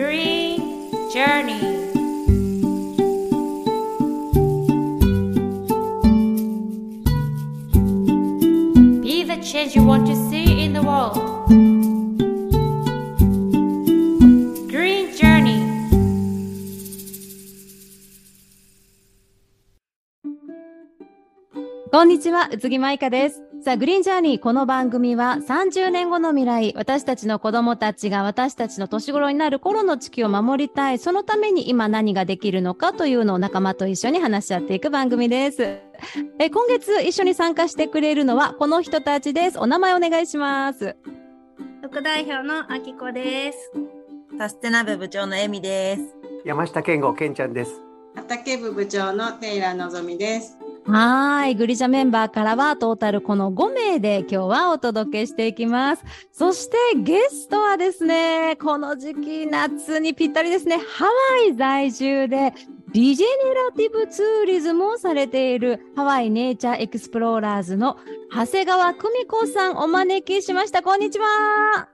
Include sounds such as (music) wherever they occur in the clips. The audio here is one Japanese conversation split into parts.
Green Journey Be the change you want to see in the world Green Journey こんにちは、宇津木舞香です。 さあ、グリーンジャーニー、この番組は30年後の未来、私たちの子供たちが私たちの年頃になる頃の地球を守りたい、そのために今何ができるのかというのを仲間と一緒に話し合っていく番組です。え今月一緒に参加してくれるのはこの人たちです。お名前お願いします。副代表のあきこです。サステナブ部長のエミです。山下健吾健ちゃんです。畑部部長のテイラーのぞみです。はい。グリジャメンバーからはトータルこの5名で今日はお届けしていきます。そしてゲストはですね、この時期夏にぴったりですね、ハワイ在住でリジェネラティブツーリズムをされているハワイネイチャーエクスプローラーズの長谷川久美子さんお招きしました。こんにちは。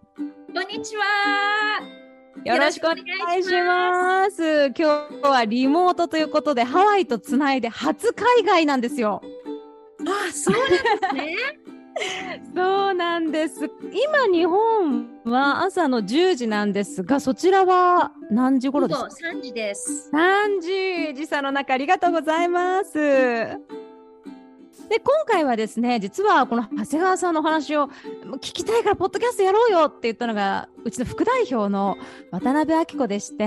こんにちは。よろしくお願いします。今日はリモートということでハワイとつないで初海外なんですよ。あ、そうですね。(laughs) そうなんです。今日本は朝の10時なんですが、そちらは何時頃ですか？3時です。?3 時時差の中ありがとうございます。で、今回はですね、実はこの長谷川さんのお話を聞きたいからポッドキャストやろうよって言ったのが、うちの副代表の渡辺明子でして、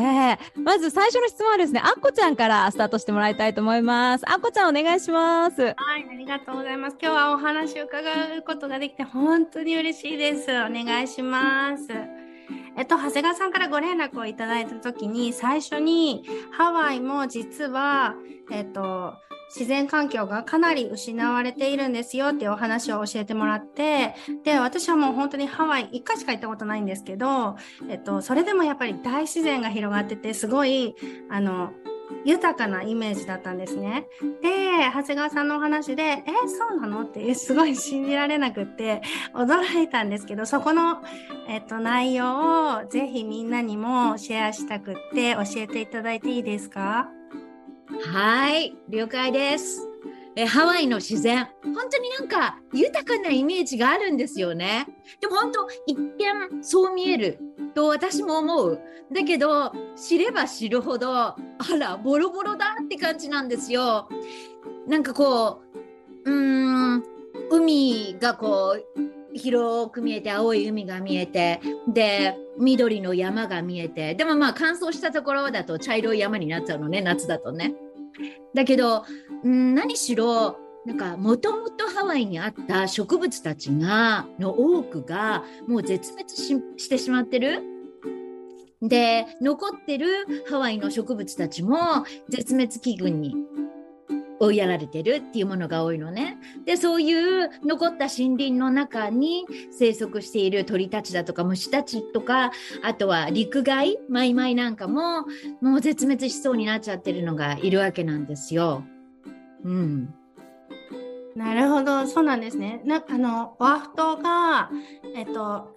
まず最初の質問はですね、あっこちゃんからスタートしてもらいたいと思います。あっこちゃんお願いします。はい、ありがとうございます。今日はお話を伺うことができて本当に嬉しいです。お願いします。えっと、長谷川さんからご連絡をいただいたときに、最初にハワイも実は、えっと、自然環境がかなり失われているんですよっていうお話を教えてもらって、で、私はもう本当にハワイ1回しか行ったことないんですけど、えっと、それでもやっぱり大自然が広がってて、すごい、あの、豊かなイメージだったんですね。で、長谷川さんのお話で、え、そうなの？ってすごい信じられなくって驚いたんですけど、そこの、えっと、内容をぜひみんなにもシェアしたくって教えていただいていいですか？はい、了解です。えハワイの自然、本当になんか豊かなイメージがあるんですよね。でも本当、一見そう見えると私も思う。だけど、知れば知るほど、あら、ボロボロだって感じなんですよ。なんかこう、うーん、海がこう、広く見えて青い海が見えてで緑の山が見えてでもまあ乾燥したところだと茶色い山になっちゃうのね夏だとね。だけど、うん、何しろなんかもともとハワイにあった植物たちがの多くがもう絶滅ししてしまってる。で残ってるハワイの植物たちも絶滅危惧に追いやられてるっていうものが多いのね。でそういう残った森林の中に生息している鳥たちだとか虫たちとかあとは陸貝マイマイなんかももう絶滅しそうになっちゃってるのがいるわけなんですよ。うん、なるほど、そうなんですね。なあの、オアフ島が、えっと、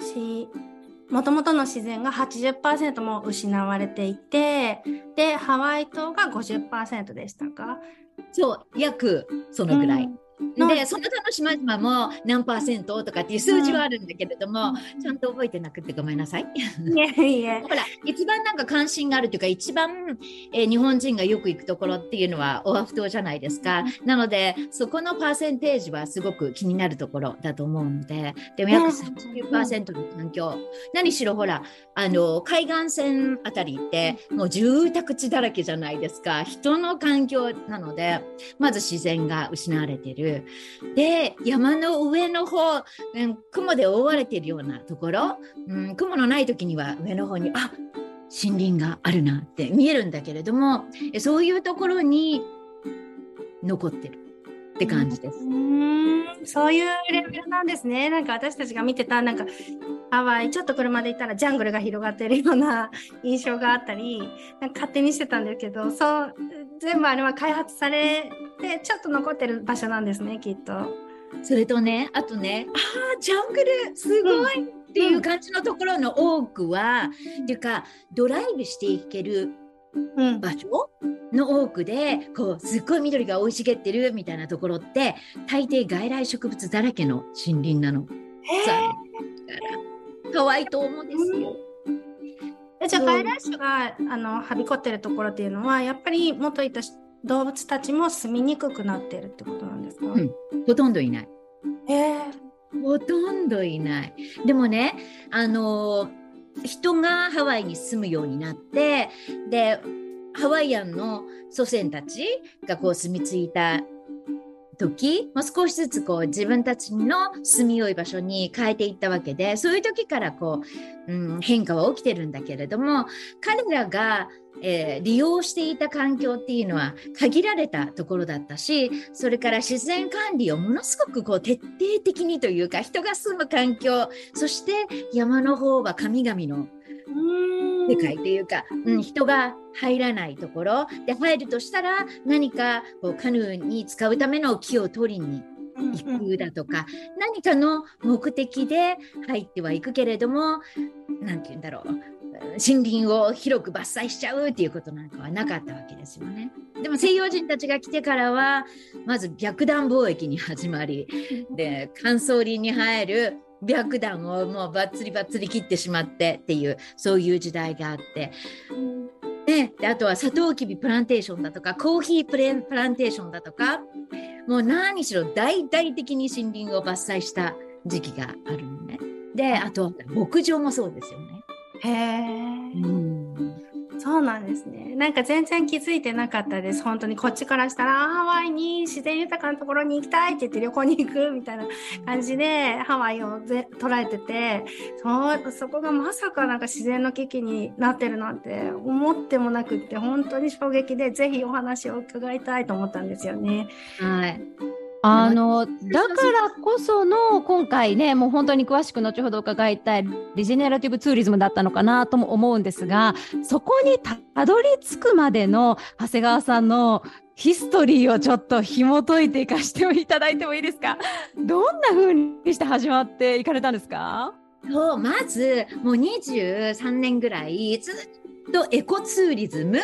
し、もともとの自然が80%も失われていて、で、ハワイ島が50%でしたか？そう約そのぐらい。うんでその他の島々も何パーセントとかっていう数字はあるんだけれども、ちゃんと覚えてなくてごめんなさい。いえいえ (laughs) ほ。ら一番なんか関心があるというか一番、えー日本人がよく行くところっていうのはオアフ島じゃないですか。なのでそこのパーセンテージはすごく気になるところだと思うのででも約39%の環境、何しろほらあの海岸線あたりってもう住宅地だらけじゃないですか人の環境なのでまず自然が失われてる。で山の上の方、うん、雲で覆われているようなところ、うん、雲のない時には上の方にあ森林があるなって見えるんだけれどもそういうところに残ってる。って感じです。うーんそういうレベルなんですね。なんか私たちが見てた、なんかハワイ、ちょっと車で行ったらジャングルが広がってるような (laughs) 印象があったり、なんか勝手にしてたんですけど、そう、全部あれは開発されて、ちょっと残ってる場所なんですね、きっと。それとねあとねあージャングルすごい、っていう感じのところの多くは、っていうかドライブしていけるうん場所の多くでこうすっごい緑が生い茂ってるみたいなところって大抵外来植物だらけの森林なの。残念ながらハワイ島もですよ。えじゃあうん外来種があのはびこってるところっていうのはやっぱり元いた動物たちも住みにくくなってるってことなんですか、うんほとんどいない。へえほとんどいない。でもね、あのー人がハワイに住むようになって、で、ハワイアンの祖先たちがこう住み着いた時、まあ、少しずつこう自分たちの住みよい場所に変えていったわけで、そういう時からこう、うん、変化は起きてるんだけれども、彼らが、えー利用していた環境っていうのは限られたところだったし、それから自然管理をものすごくこう徹底的にというか、人が住む環境、そして山の方は神々の世界というか、うん、人が入らないところ。で入るとしたら何かこうカヌーに使うための木を取りに行くだとか、何かの目的で入ってはいくけれども何て言うんだろう森林を広く伐採しちゃうっていうことなんかはなかったわけですよね。でも西洋人たちが来てからはまず白弾貿易に始まりで乾燥林に入る白弾をもうバッツリバッツリ切ってしまってっていうそういう時代があってね、であとはサトウキビプランテーションだとかコーヒープレプランテーションだとかもう何しろ大々的に森林を伐採した時期があるのね。であと牧場もそうですよね。へえ、うんそうなんですね。なんか全然気づいてなかったです。本当にこっちからしたら、あハワイに自然豊かなところに行きたいって言って旅行に行くみたいな感じで、ハワイをぜ捉えてて、そう、そこがまさかなんか自然の危機になってるなんて思ってもなくって、本当に衝撃で、ぜひお話を伺いたいと思ったんですよね。はいあの、だからこその今回ね、もう本当に詳しく後ほど伺いたいリジェネラティブツーリズムだったのかなとも思うんですが、そこにたどり着くまでの長谷川さんのヒストリーをちょっと紐解いていかしていただいてもいいですか？どんな風にして始まっていかれたんですか？そうまずもう23年ぐらいずっとエコツーリズムを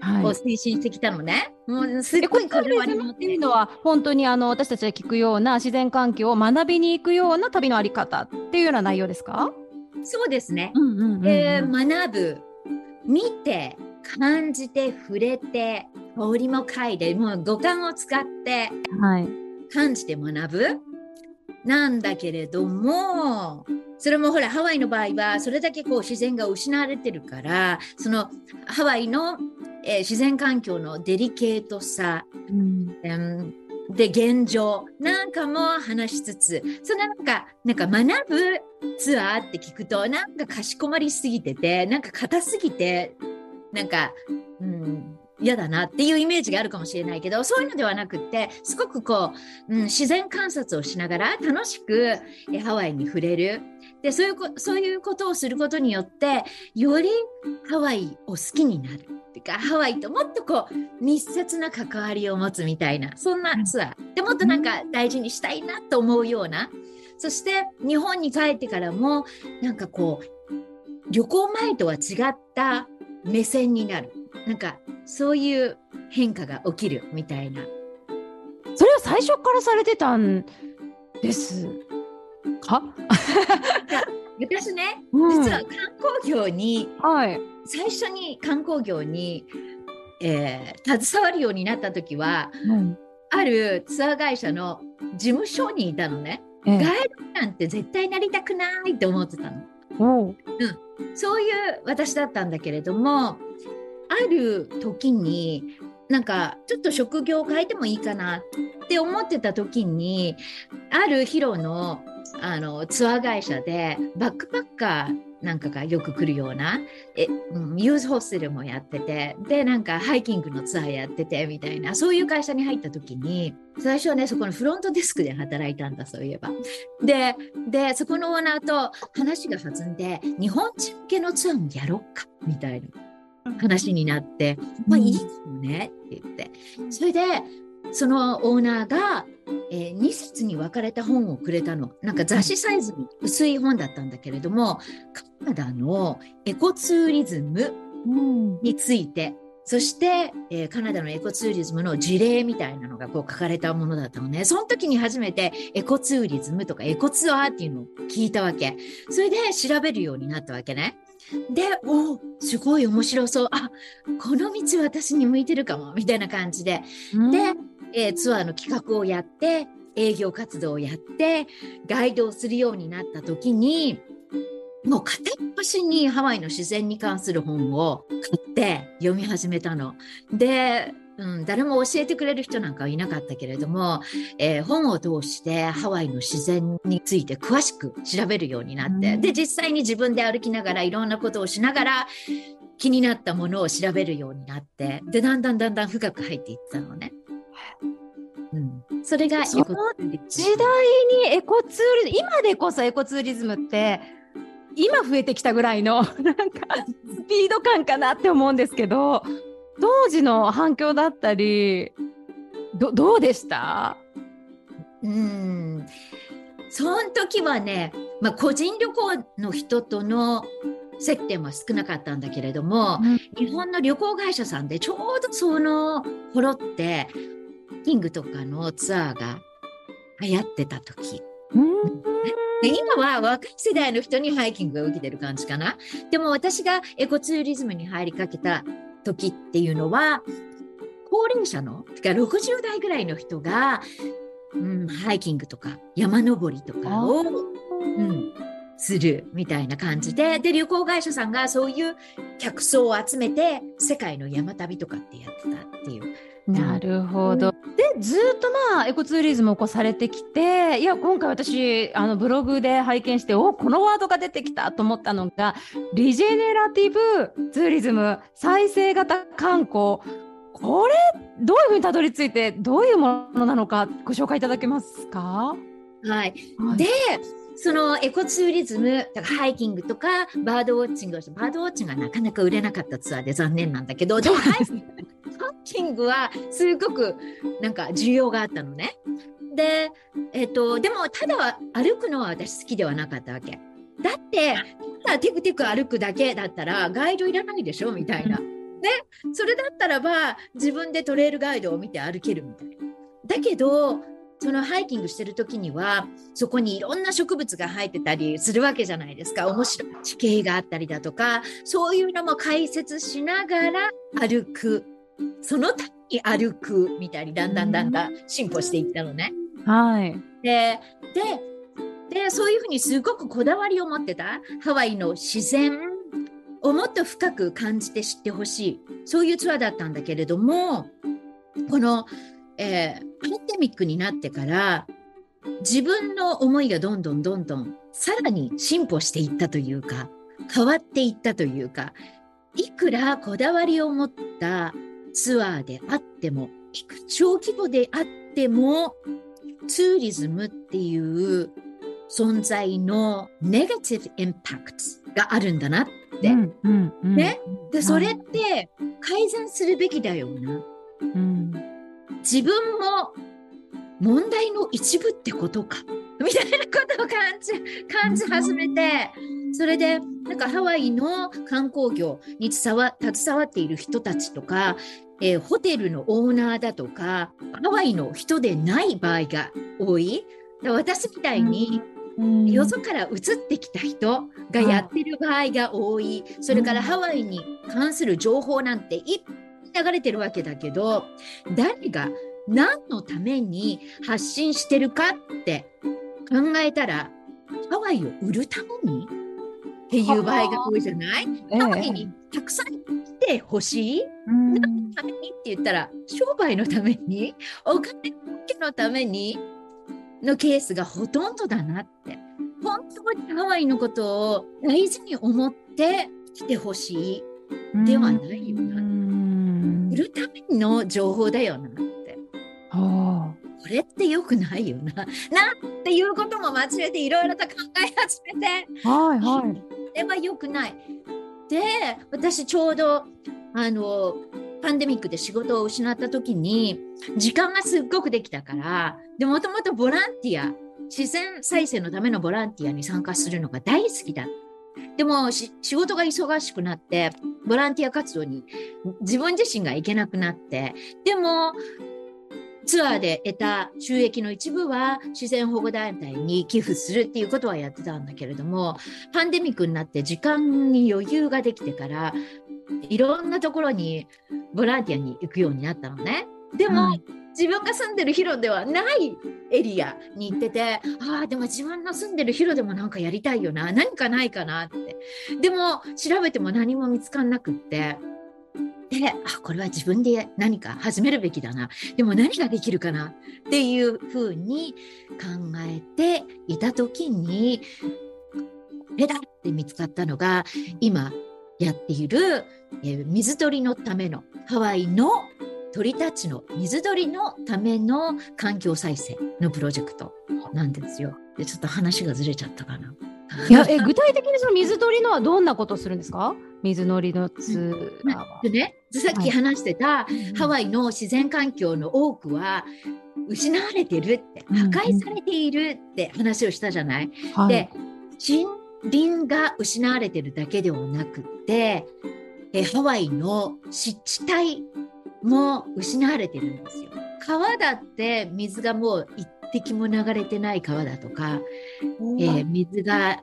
はい。推進してきたのね。もうすっごいこだわーリズムり持っていうのは本当にあの私たちが聞くような自然環境を学びに行くような旅のあり方っていうような内容ですか、そうですね。んうんうんえー学ぶ見て感じて触れて香りも嗅いでもう五感を使ってはい。感じて学ぶなんだけれどもそれもほらハワイの場合はそれだけこう自然が失われてるからそのハワイの、えー自然環境のデリケートさ、うん。うん。で現状。なんかも話しつつ。そのなんかなんか学ぶツアーって聞くとなんかかしこまりすぎててなんか硬すぎてなんか、うん、嫌だなっていうイメージがあるかもしれないけどそういうのではなくってすごくこう、うん、自然観察をしながら楽しくえハワイに触れる。でそういうこそういうことをすることによってよりハワイを好きになるっていうかハワイともっとこう密接な関わりを持つみたいなそんなツアー。でもっとなんか大事にしたいなと思うような。そして日本に帰ってからもなんかこう旅行前とは違った目線になるなんかそういう変化が起きるみたいな。それは最初からされてたんですか、私ねうん。実は観光業にはい。最初に観光業に、えー携わるようになった時はあるツアー会社の事務所にいたのね。えガイドなんて絶対なりたくないって思ってたの。おう。そういう私だったんだけれどもある時になんかちょっと職業を変えてもいいかなって思ってた時にあるヒロのあのツアー会社でバックパッカーなんかがよく来るようなえ、うん、ユースホステルもやっててでなんかハイキングのツアーやっててみたいなそういう会社に入った時に最初はねそこのフロントデスクで働いたんだそういえば。ででそこのオーナーと話が弾んで日本人向けのツアーもやろうかみたいな話になって、まあいいかもねって言ってそれでそのオーナーが、えー2冊に分かれた本をくれたの。なんか雑誌サイズに薄い本だったんだけれども、カナダのエコツーリズムうん。について、そして、えーカナダのエコツーリズムの事例みたいなのがこう書かれたものだったのね。その時に初めてエコツーリズムとかエコツアーっていうのを聞いたわけ。それで調べるようになったわけね。で、おーすごい面白そう。あ、この道私に向いてるかも、みたいな感じで。で、えーツアーの企画をやって、営業活動をやって、ガイドをするようになった時に、もう片っ端にハワイの自然に関する本を買って読み始めたの。で、うん、誰も教えてくれる人なんかはいなかったけれども、えー本を通してハワイの自然について詳しく調べるようになって、うん。で、実際に自分で歩きながらいろんなことをしながら気になったものを調べるようになって、で、だんだんだんだん深く入っていったのね。うん、それがエコ時代にエコツーリズム、今でこそエコツーリズムって、今増えてきたぐらいの、なんか、(laughs) スピード感かなって思うんですけど、当時の反響だったり、ど、どうでした？うん。その時はね、まあ、個人旅行の人との接点は少なかったんだけれども、日本の旅行会社さんでちょうどその頃って、キングとかのツアーが流行ってた時。うんで今は若い世代の人にハイキングが受けてる感じかな。でも私がエコツーリズムに入りかけた時っていうのは、高齢者の、てか60代ぐらいの人が、うん、ハイキングとか山登りとかを、うん、するみたいな感じで、で、旅行会社さんがそういう客層を集めて、世界の山旅とかってやってたっていう。なるほど。で、ずっとまあ、エコツーリズムをこうされてきて、いや、今回私、あの、ブログで拝見して、お、このワードが出てきたと思ったのが、リジェネラティブツーリズム、再生型観光。これ、どういうふうにたどり着いて、どういうものなのか、ご紹介いただけますか？はい。はいで、そのエコツーリズム、だからハイキングとかバードウォッチングバードウォッチングはなかなか売れなかったツアーで残念なんだけど、でもハイハイキングはすごくなんか需要があったのね。で、えっと、でもただ歩くのは私好きではなかったわけ。だって、ただテクテク歩くだけだったらガイドいらないでしょみたいな。ね、それだったらば自分でトレイルガイドを見て歩けるみたいな。だけど、そのハイキングしてる時にはそこにいろんな植物が生えてたりするわけじゃないですか面白い地形があったりだとかそういうのも解説しながら歩くそのために歩くみたいにだんだんだんだん進歩していったのね。はい。でででそういうふうにすごくこだわりを持ってたハワイの自然をもっと深く感じて知ってほしいそういうツアーだったんだけれどもこの、えーパンデミックになってから自分の思いがどんどんどんどんさらに進歩していったというか変わっていったというかいくらこだわりを持ったツアーであっても小規模であってもツーリズムっていう存在のネガティブインパクトがあるんだなって、うんうんうん。ね？でそれって改善するべきだよな。うん。自分も問題の一部ってことか (laughs) みたいなことを感じ感じ始めてそれでなんかハワイの観光業に携わ携わっている人たちとか、えーホテルのオーナーだとかハワイの人でない場合が多い。だ私みたいにうん。よそから移ってきた人がやってる場合が多い、それからハワイに関する情報なんていっぱい流れてるわけだけど誰が何のために発信してるかって考えたらハワイを売るために？っていう場合が多いじゃない？ええ。ハワイにたくさん来てほしい？うん。ためにって言ったら商売のために？お金のために？のケースがほとんどだなって。本当にハワイのことを大事に思って来てほしいではないような、ん。売るための情報だよなって。はこれって良くないよな (laughs) なんていうことも間違えていろいろと考え始めてあはいはい。これは良くない。で、私ちょうど、あの、パンデミックで仕事を失った時に時間がすっごくできたからでもともとボランティア自然再生のためのボランティアに参加するのが大好きだでも仕事が忙しくなってボランティア活動に自分自身が行けなくなってでもツアーで得た収益の一部は自然保護団体に寄付するっていうことはやってたんだけれどもパンデミックになって時間に余裕ができてからいろんなところにボランティアに行くようになったのね。でも、自分が住んでるヒロではないエリアに行っててああでも自分の住んでるヒロでもなんかやりたいよな何かないかなって。でも調べても何も見つかんなくってであこれは自分で何か始めるべきだな。でも何ができるかなっていうふうに考えていた時にこれだって見つかったのが今やっている、え、水鳥のためのハワイの鳥たちの水鳥のための環境再生のプロジェクトなんですよ。でちょっと話がずれちゃったかな。いやえ具体的にその水鳥のはどんなことするんですか？水のりのツアーは。でねさっき話してた、はい、ハワイの自然環境の多くは失われてるって破壊されているって話をしたじゃない？はい、で森林が失われてるだけではなくてえハワイの湿地帯も失われてるんですよ。川だって水がもう一滴も流れてない川だとか、えー、水が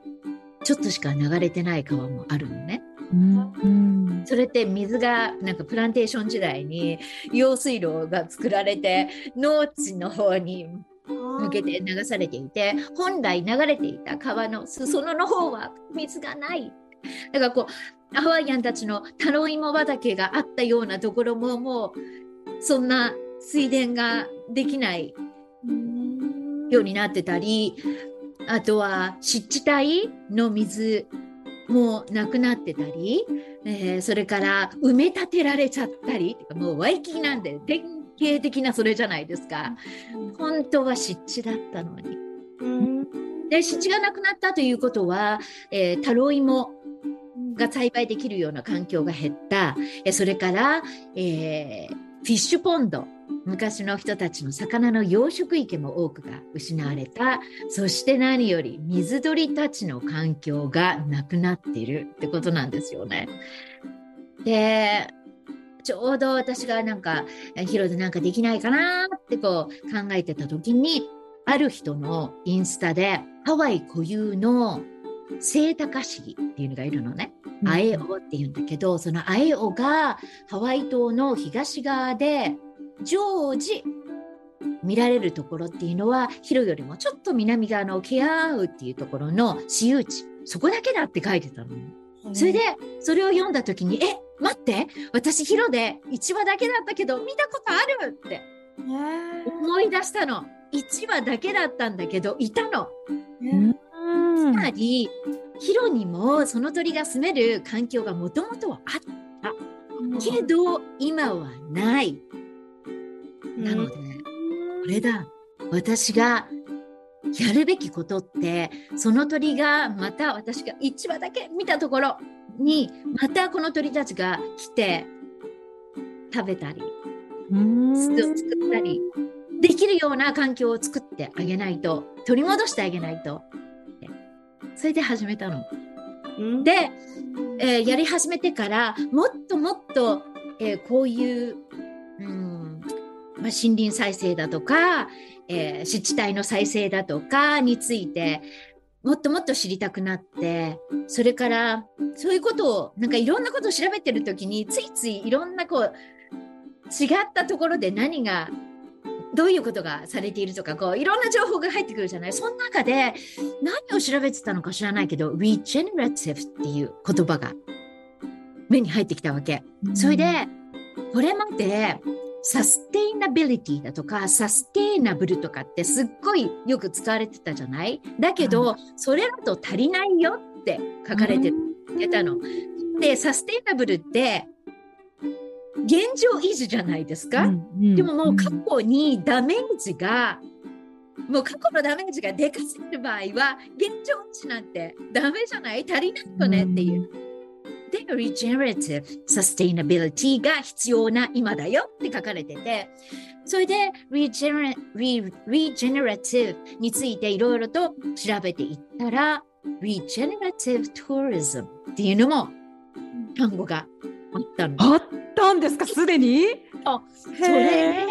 ちょっとしか流れてない川もあるのね。うん、それって水がなんかプランテーション時代に用水路が作られて農地の方に向けて流されていて本来流れていた川の裾野の方は水がない。だからこうハワイアンたちのタロイモ畑があったようなところももうそんな水田ができないようになってたりあとは湿地帯の水もなくなってたり、えー、それから埋め立てられちゃったりもうワイキキなんで典型的なそれじゃないですか。本当は湿地だったのに。で湿地がなくなったということは、えー、タロイモが栽培できるような環境が減った、それから、えー、フィッシュポンド。昔の人たちの魚の養殖池も多くが失われた。そして何より水鳥たちの環境がなくなっているってことなんですよね。でちょうど私がなんかヒロでなんかできないかなってこう考えてた時にある人のインスタでハワイ固有のセイタカシギっていうのがいるのね。アエオっていうんだけど、そのアエオがハワイ島の東側で常時見られるところっていうのはヒロよりもちょっと南側のケアウっていうところの私有地そこだけだって書いてたの。それでそれを読んだ時に「え待って私ヒロで1話だけだったけど見たことある!」って思い出したの。1話だけだったんだけどいたの。つまりヒロにもその鳥が住める環境がもともとはあった。けど今はない。なので、これだ。私がやるべきことってその鳥がまた私が1羽だけ見たところにまたこの鳥たちが来て食べたり作ったりできるような環境を作ってあげないと取り戻してあげないとそれで始めたの。で、えー、やり始めてからもっともっと、えー、こういう、うんまあ、森林再生だとか、えー、湿地帯の再生だとかについてもっともっと知りたくなってそれからそういうことをなんかいろんなことを調べてる時についついいろんなこう違ったところで何がどういうことがされているとかこういろんな情報が入ってくるじゃない？その中で何を調べてたのか知らないけど regenerative っていう言葉が目に入ってきたわけ。それでこれまでサステイナビリティだとかサステイナブルとかってすっごいよく使われてたじゃない？だけど、それだと足りないよって書かれてたの。でサステイナブルって現状維持じゃないですか、うんうん、でももう過去にダメージがもう過去のダメージがでかすぎる場合は現状維持なんてダメじゃない？足りないよね？っていう。で regenerative sustainability が必要な今だよって書かれてて、それで regener re regenerative についていろいろと調べていったら、regenerative tourism っていうのも単語があったの。あったんですか、すでに？それで、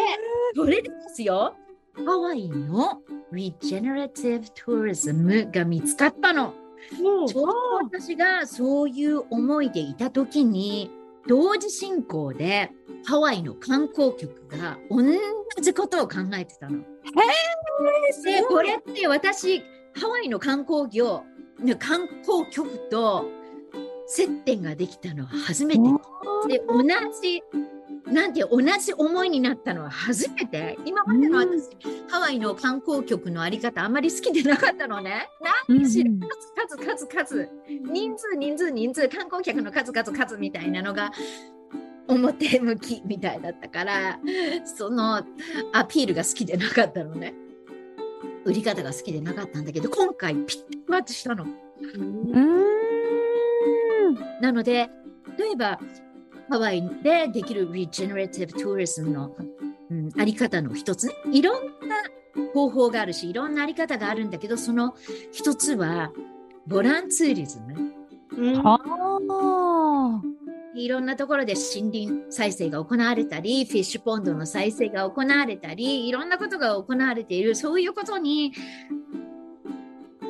それでですよ、ハワイの regenerative tourism が見つかったの。ちょうど私がそういう思いでいた時に同時進行でハワイの観光局が同じことを考えてたの。でこれって私ハワイの観光業観光局と接点ができたのは初めてで同じなんて同じ思いになったのは初めて今までの私、ハワイの観光局のあり方あんまり好きでなかったのね。何しろ数数数数人数人数人数観光客の数数数みたいなのが表向きみたいだったからそのアピールが好きでなかったのね。売り方が好きでなかったんだけど今回ピッとマッチしたの。なので例えばハワイでできる Regenerative Tourism の、うん、あり方の一つね。いろんな方法があるし、いろんなあり方があるんだけど、その一つは、ボランツーリズム。うん、いろんなところで森林再生が行われたり、フィッシュポンドの再生が行われたり、いろんなことが行われている、そういうことに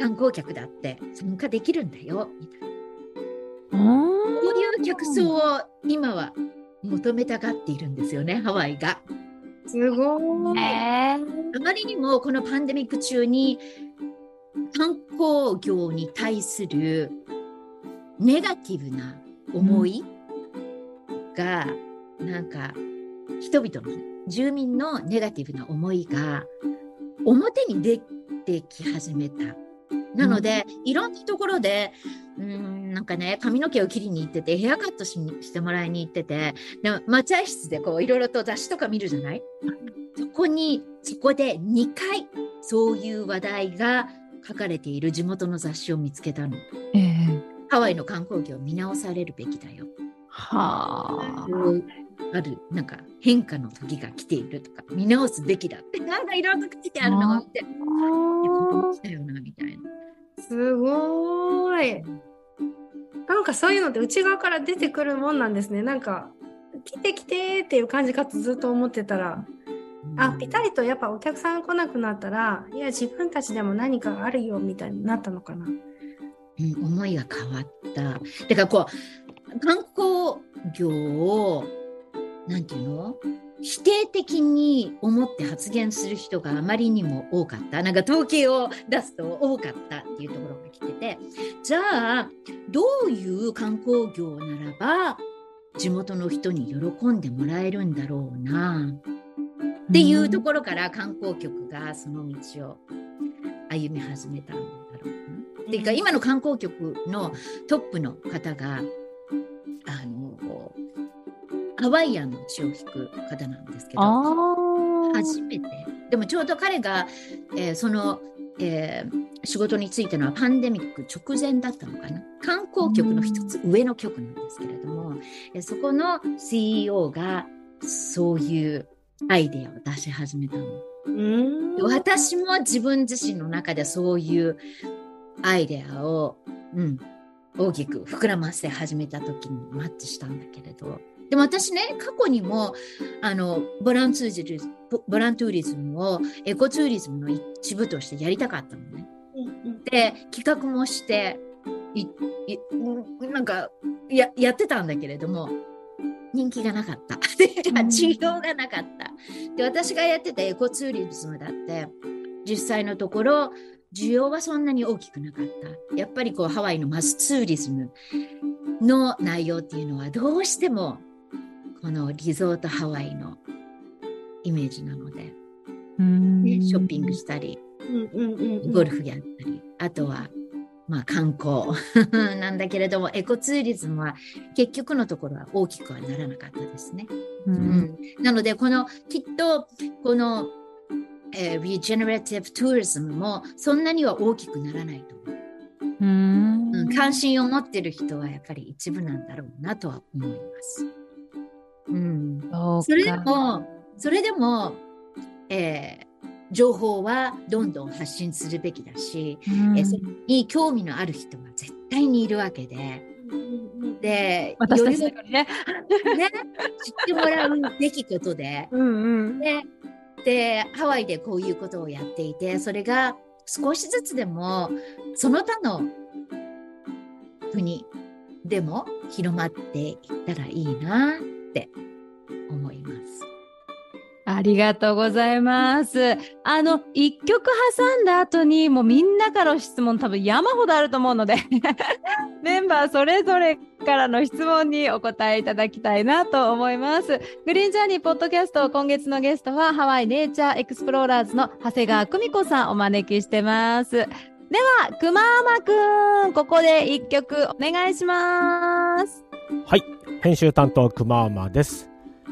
観光客だって参加できるんだよ、みたいな。そういう客層を今は求めたがっているんですよね、ハワイが。すごい。あまりにもこのパンデミック中に観光業に対するネガティブな思いが、うん、なんか人々の住民のネガティブな思いが表に出てき始めた。なので、うん、いろんなところでうんなんかね髪の毛を切りに行っててヘアカットしにしてもらいに行っててで待合室でこういろいろと雑誌とか見るじゃない？そこにそこで2回そういう話題が書かれている地元の雑誌を見つけたの。えー、ハワイの観光業を見直されるべきだよ。はあ。あるなんか変化の時が来ているとか見直すべきだって (laughs) なんかいろいろと書いてあるのを見て、よなみたいな。すごい。なんかそういうのって内側から出てくるもんなんですね。なんか来て来てっていう感じかとずっと思ってたら、あピタリとやっぱお客さん来なくなったらいや自分たちでも何かあるよみたいになったのかな。うん、思いが変わった。だからこう観光業をなんていうの？否定的に思って発言する人があまりにも多かった。なんか統計を出すと多かったっていうところが来てて、じゃあ、どういう観光業ならば地元の人に喜んでもらえるんだろうな？っていうところから観光局がその道を歩み始めたんだろうな。っていうか今の観光局のトップの方があのハワイアンの血を引く方なんですけど初めて。でもちょうど彼が、えー、その、えー、仕事に就いたのはパンデミック直前だったのかな。観光局の一つ上の局なんですけれども、えー、そこの CEO がそういうアイデアを出し始めたの。私も自分自身の中でそういうアイデアを、うん、大きく膨らませ始めた時にマッチしたんだけれどでも私ね、過去にも、あの、ボランツーリズム、ボラントゥーリズムをエコツーリズムの一部としてやりたかったのね。で、企画もして、いいなんかや、やってたんだけれども、人気がなかった。(laughs) 需要がなかった。で、私がやってたエコツーリズムだって、実際のところ、需要はそんなに大きくなかった。やっぱりこうハワイのマスツーリズムの内容っていうのはどうしてもこのリゾートハワイのイメージなので、ね、ショッピングしたり、ゴルフやったりあとはまあ観光。(laughs) なんだけれどもエコツーリズムは結局のところは大きくはならなかったですね。うん、なのでこのきっとこの、えー、リジェネラティブ・トゥーリズムもそんなには大きくならないと思う。うん。関心を持ってる人はやっぱり一部なんだろうなとは思います。うん、それでも、それでも、えー情報はどんどん発信するべきだし、うん。えそれに興味のある人は絶対にいるわけで、で、私たちよのね。りね、知ってもらうべきことで、うんうん。ででハワイでこういうことをやっていてそれが少しずつでもその他の国でも広まっていったらいいなって思います。ありがとうございます。あの、一曲挟んだ後に、もうみんなからの質問多分山ほどあると思うので、(laughs) メンバーそれぞれからの質問にお答えいただきたいなと思います。グリーンジャーニーポッドキャスト今月のゲストはハワイネイチャーエクスプローラーズの長谷川久美子さんお招きしてます。では、くまーまくん、ここで一曲お願いします。はい、編集担当くまーまです、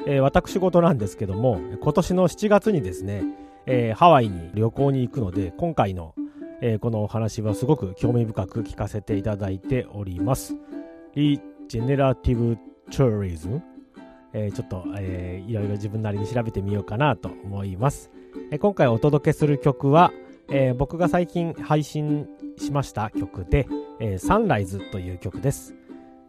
えー私事なんですけども今年の7月にですね、えーハワイに旅行に行くので今回の、えーこのお話はすごく興味深く聞かせていただいております。リジェネラティブ・ツーリズム、えちょっと、えーいろいろ自分なりに調べてみようかなと思います、え今回お届けする曲は、え僕が最近配信しました曲で、えサンライズという曲です。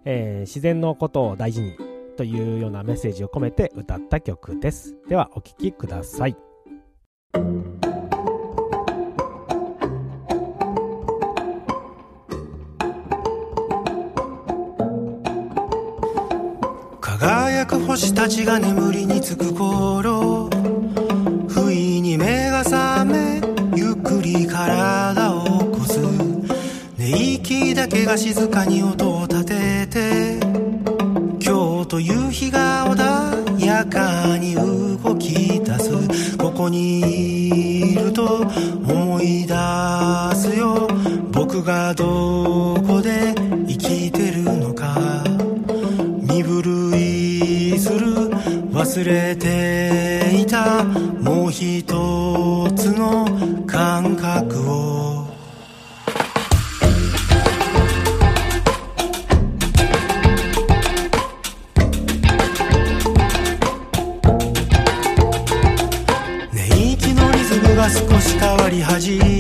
えー自然のことを大事にというようなメッセージを込めて歌った曲です。ではお聴きください。輝く星たちが眠りにつく頃不意に目が覚めゆっくり体を起こす寝息だけが静かに音を立てという日が穏やかに動き出す。ここにいると思い出すよ。僕がどこで生きてるのか。身震いする。忘れていた。もう一つの感覚を。し変わり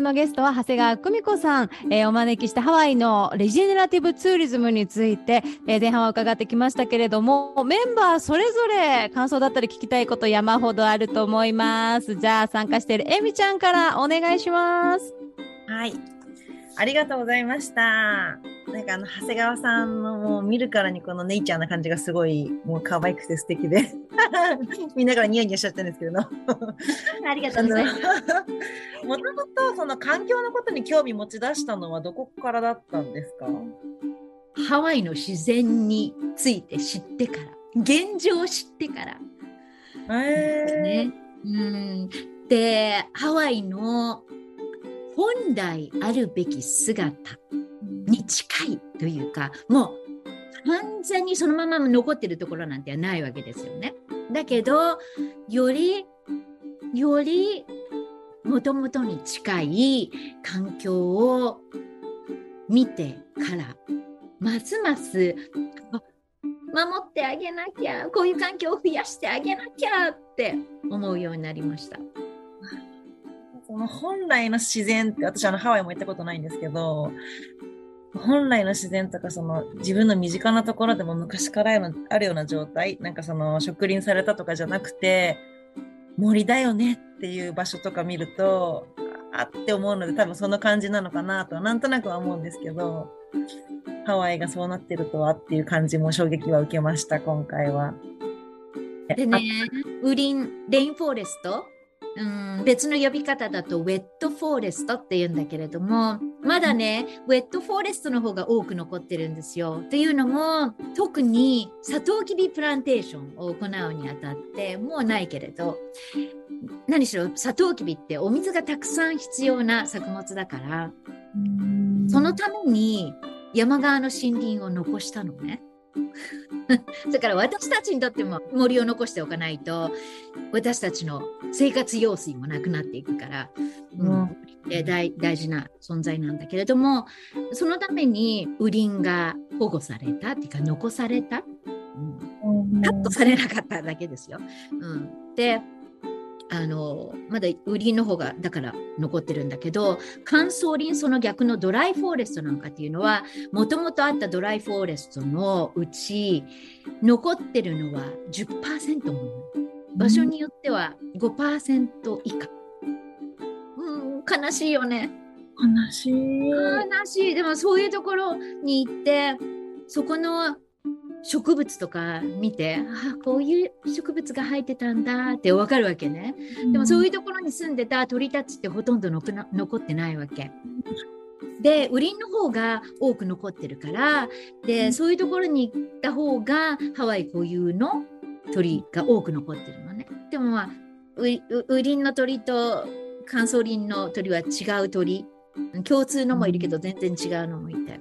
月のゲストは長谷川久美子さん、えーお招きしたハワイのレジェネラティブツーリズムについて、えー前半は伺ってきましたけれども、メンバーそれぞれ感想だったり聞きたいこと山ほどあると思います。じゃあ参加しているえみちゃんからお願いします。はい。ありがとうございました。なんかあの、長谷川さんのもう見るからにこのネイチャーな感じがすごいもう可愛くて素敵で、(laughs) みんなからニヤニヤしちゃってるんですけれど。(laughs) ありがとうございます。もともとその環境のことに興味持ち出したのはどこからだったんですか？ハワイの自然について知ってから現状を知ってからえね。うん、でハワイの本来あるべき姿に近いというかもう完全にそのまま残ってるところなんてないわけですよね。だけどよりよりもともとに近い環境を見てからますます守ってあげなきゃこういう環境を増やしてあげなきゃって思うようになりました。その本来の自然って、私あのハワイも行ったことないんですけど、本来の自然とかその自分の身近なところでも昔からあるような状態、なんかその植林されたとかじゃなくて、森だよねっていう場所とか見ると、あって思うので多分その感じなのかなとはなんとなくは思うんですけど、ハワイがそうなってるとはっていう感じも衝撃は受けました、今回は。でね、ウリン、レインフォーレスト、うん、別の呼び方だとウェットフォーレストって言うんだけれども、まだね、ウェットフォーレストの方が多く残ってるんですよ。というのも、特にサトウキビプランテーションを行うにあたって、もうないけれど、何しろサトウキビってお水がたくさん必要な作物だから、そのために山側の森林を残したのね。(laughs) だから私たちにとっても森を残しておかないと私たちの生活用水もなくなっていくから、うん。で大大事な存在なんだけれどもそのために雨林が保護されたっていうか残された、うん、カットされなかっただけですよ。うん、であのまだ雨林の方がだから残ってるんだけど乾燥林その逆のドライフォーレストなんかっていうのはもともとあったドライフォーレストのうち残ってるのは10%も場所によっては5%以下、うん、悲しいよね。悲しい。悲しい。でもそういうところに行ってそこの植物とか見てあこういう植物が生えてたんだってわかるわけね。でもそういうところに住んでた鳥たちってほとんど残ってないわけ。で雨林の方が多く残ってるからでそういうところに行った方がハワイ固有の鳥が多く残ってるのね。でもまあうう雨林の鳥と乾燥林の鳥は違う鳥共通のもいるけど全然違うのもいて。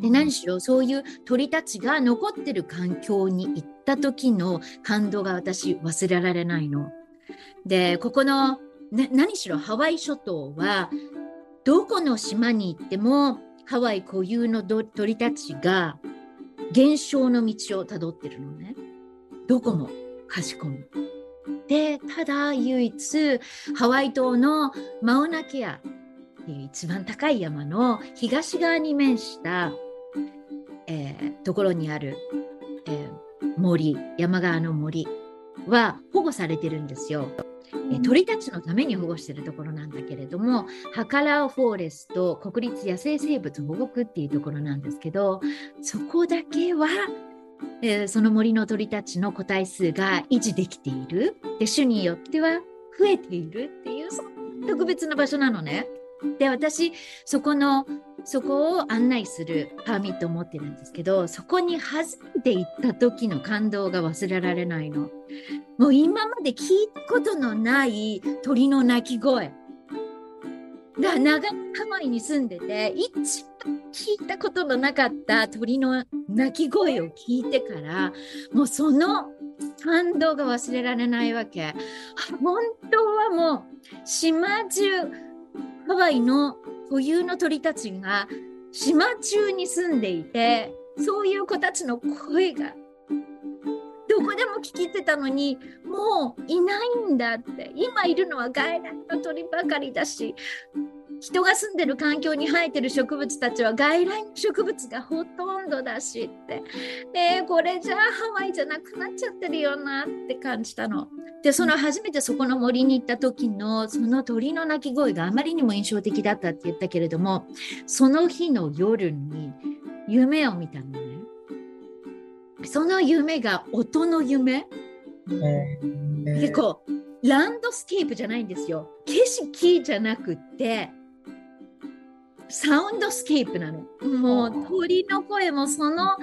で何しろそういう鳥たちが残ってる環境に行った時の感動が私忘れられないの。でここの、ね、何しろハワイ諸島はどこの島に行ってもハワイ固有の鳥たちが減少の道をたどってるのね。どこもかしこも。でただ唯一ハワイ島のマウナケアっていう一番高い山の東側に面したえー、ところにある、えー、森山側の森は保護されてるんですよ。えー、鳥たちのために保護してるところなんだけれどもハカラオフォーレスト国立野生生物保護区っていうところなんですけどそこだけは、えー、その森の鳥たちの個体数が維持できているで種によっては増えているっていうそ特別な場所なのね。で私そこのそこを案内するパーミットを持ってるんですけどそこに初めて行った時の感動が忘れられないの。もう今まで聞いたことのない鳥の鳴き声。だ長ハワイに住んでて一番聞いたことのなかった鳥の鳴き声を聞いてからもうその感動が忘れられないわけ。本当はもう島中ハワイの固有の鳥たちが島中に住んでいてそういう子たちの声がどこでも聞きてたのにもういないんだって。今いるのは外来の鳥ばかりだし人が住んでる環境に生えてる植物たちは外来の植物がほとんどだしってでこれじゃあハワイじゃなくなっちゃってるよなって感じたの。でその初めてそこの森に行った時のその鳥の鳴き声があまりにも印象的だったって言ったけれどもその日の夜に夢を見たのね。その夢が音の夢、結構ランドスケープじゃないんですよ景色じゃなくってサウンドスケープなの。もう鳥の声もその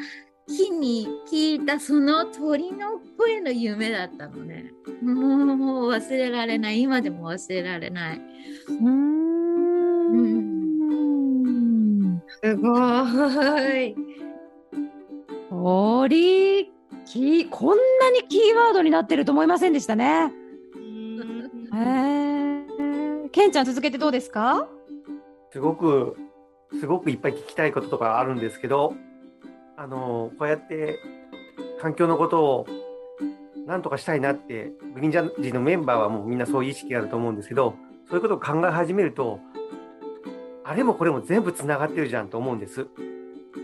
日に聞いたその鳥の声の夢だったのね。もう忘れられない。今でも忘れられない。うーん。すごい。鳥、き、こんなにキーワードになってると思いませんでしたね。へえ。ケンちゃん続けてどうですか？すごく、すごくいっぱい聞きたいこととかあるんですけど、あの、こうやって環境のことをなんとかしたいなって、グリーンジャージのメンバーはもうみんなそういう意識があると思うんですけど、そういうことを考え始めると、あれもこれも全部つながってるじゃんと思うんです。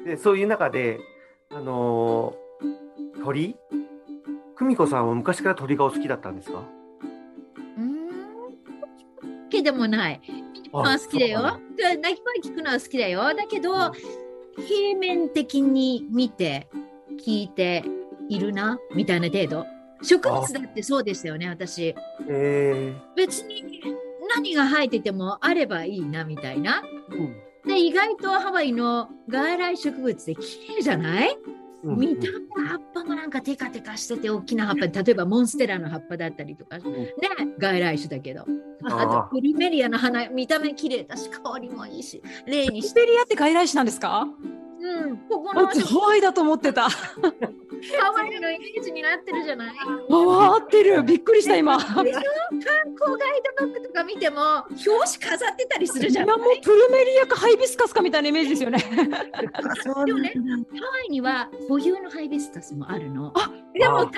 で、そういう中で、あの鳥？久美子さんは昔から鳥がお好きだったんですか？好きでもない。まあ好きだよ。で鳴き声聞くのは好きだよ。だけど、平面的に見て、聞いているな、みたいな程度。植物だってそうですよね、私。え別に何が生えててもあればいいな、みたいな。ーうんで、意外とハワイの外来植物で綺麗じゃない？うん見た目葉っぱもなんかテカテカしてて大きな葉っぱ。(laughs) 例えばモンステラの葉っぱだったりとか。ね外来種だけど。ああとプリメリアの花見た目綺麗だし香りもいいし例にして。シベリアって外来種なんですか？うんここのあハワイだと思ってた。ハワイのイメージになってるじゃない？あ合ってる。びっくりした今。観光ガイドブックとか見ても表紙飾ってたりするじゃない？もうプルメリアかハイビスカスかみたいなイメージですよね。でもねハワイには固有のハイビスカスもあるの。あでもあ大抵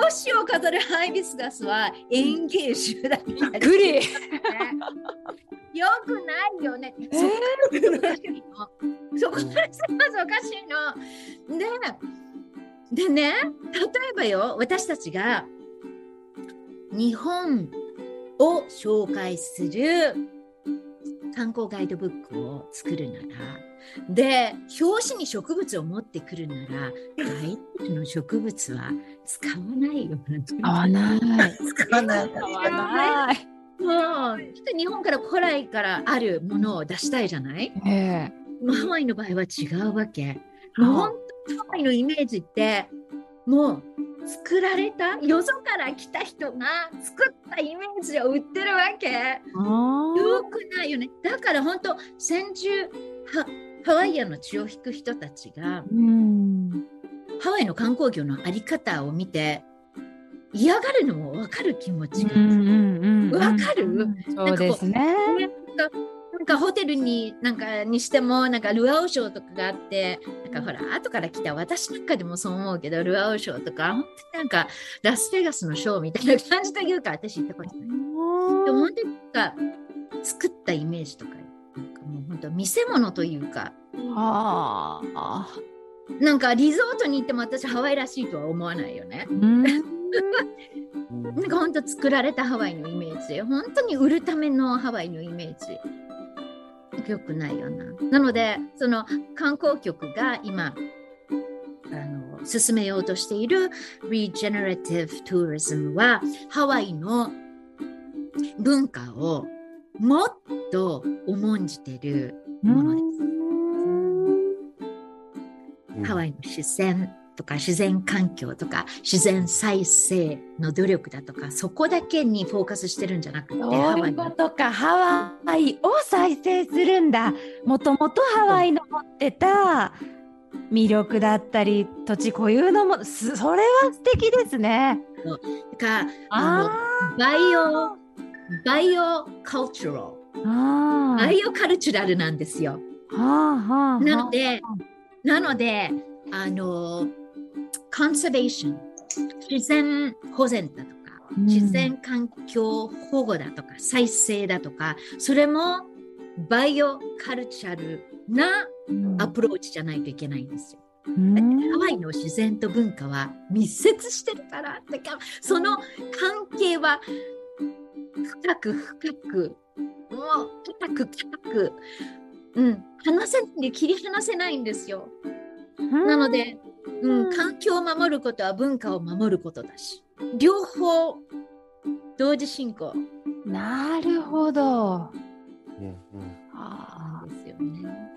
表紙を飾るハイビスカスは園芸種だびっくり。(laughs) よくないよね。えそこかしいの。そこがまずおかしいの。で、でね、例えばよ、私たちが日本を紹介する観光ガイドブックを作るなら、で、表紙に植物を持ってくるなら、ガイドの植物は使わないよね。合わない。(laughs) 使わない。合わない。もう、日本から古来からあるものを出したいじゃない？ええ。もうハワイの場合は違うわけ。もう本当にハワイのイメージって、もう作られた、よそから来た人が作ったイメージを売ってるわけ。あよくないよね。だから本当、先住ハハワイアンの血を引く人たちが、うん。ハワイの観光業のあり方を見て、嫌がるのも分かる気持ちが。うんうんうん。わかる？そうですね。ねなんかホテルになんかにしてもなんかルアウショーとかがあってなんかほら後から来た私なんかでもそう思うけどルアウショーとか本当になんかラスベガスのショーみたいな感じというか私行ったことない。でも本当になんか作ったイメージとかなんかもう本当見せ物というかはあ。なんかリゾートに行っても私ハワイらしいとは思わないよね。うん。(laughs) なんか本当作られたハワイのイメージ本当に売るためのハワイのイメージよくないよな。なのでその観光局が今あの進めようとしている Regenerative Tourism はハワイの文化をもっと重んじてるものです。ハワイの自然とか自然環境とか自然再生の努力だとかそこだけにフォーカスしてるんじゃなくてそういうハワイとか、ハワイを再生するんだ。もともとハワイの持ってた魅力だったり、土地固有のもそれは素敵ですね。かあの bio biocul tural biocultural なんですよ。はあはあ。なのでなのであの conservation 自然保全だとかうん自然環境保護だとか再生だとかそれもバイオカルチャルなアプローチじゃないといけないんですよ。うんだってハワイの自然と文化は密接してるからだからその関係は深く深くもう深く深く、うん、話せ切り離せないんですよ。なので、うん、環境を守ることは文化を守ることだし両方同時進行。なるほど。うんうんなんですよね。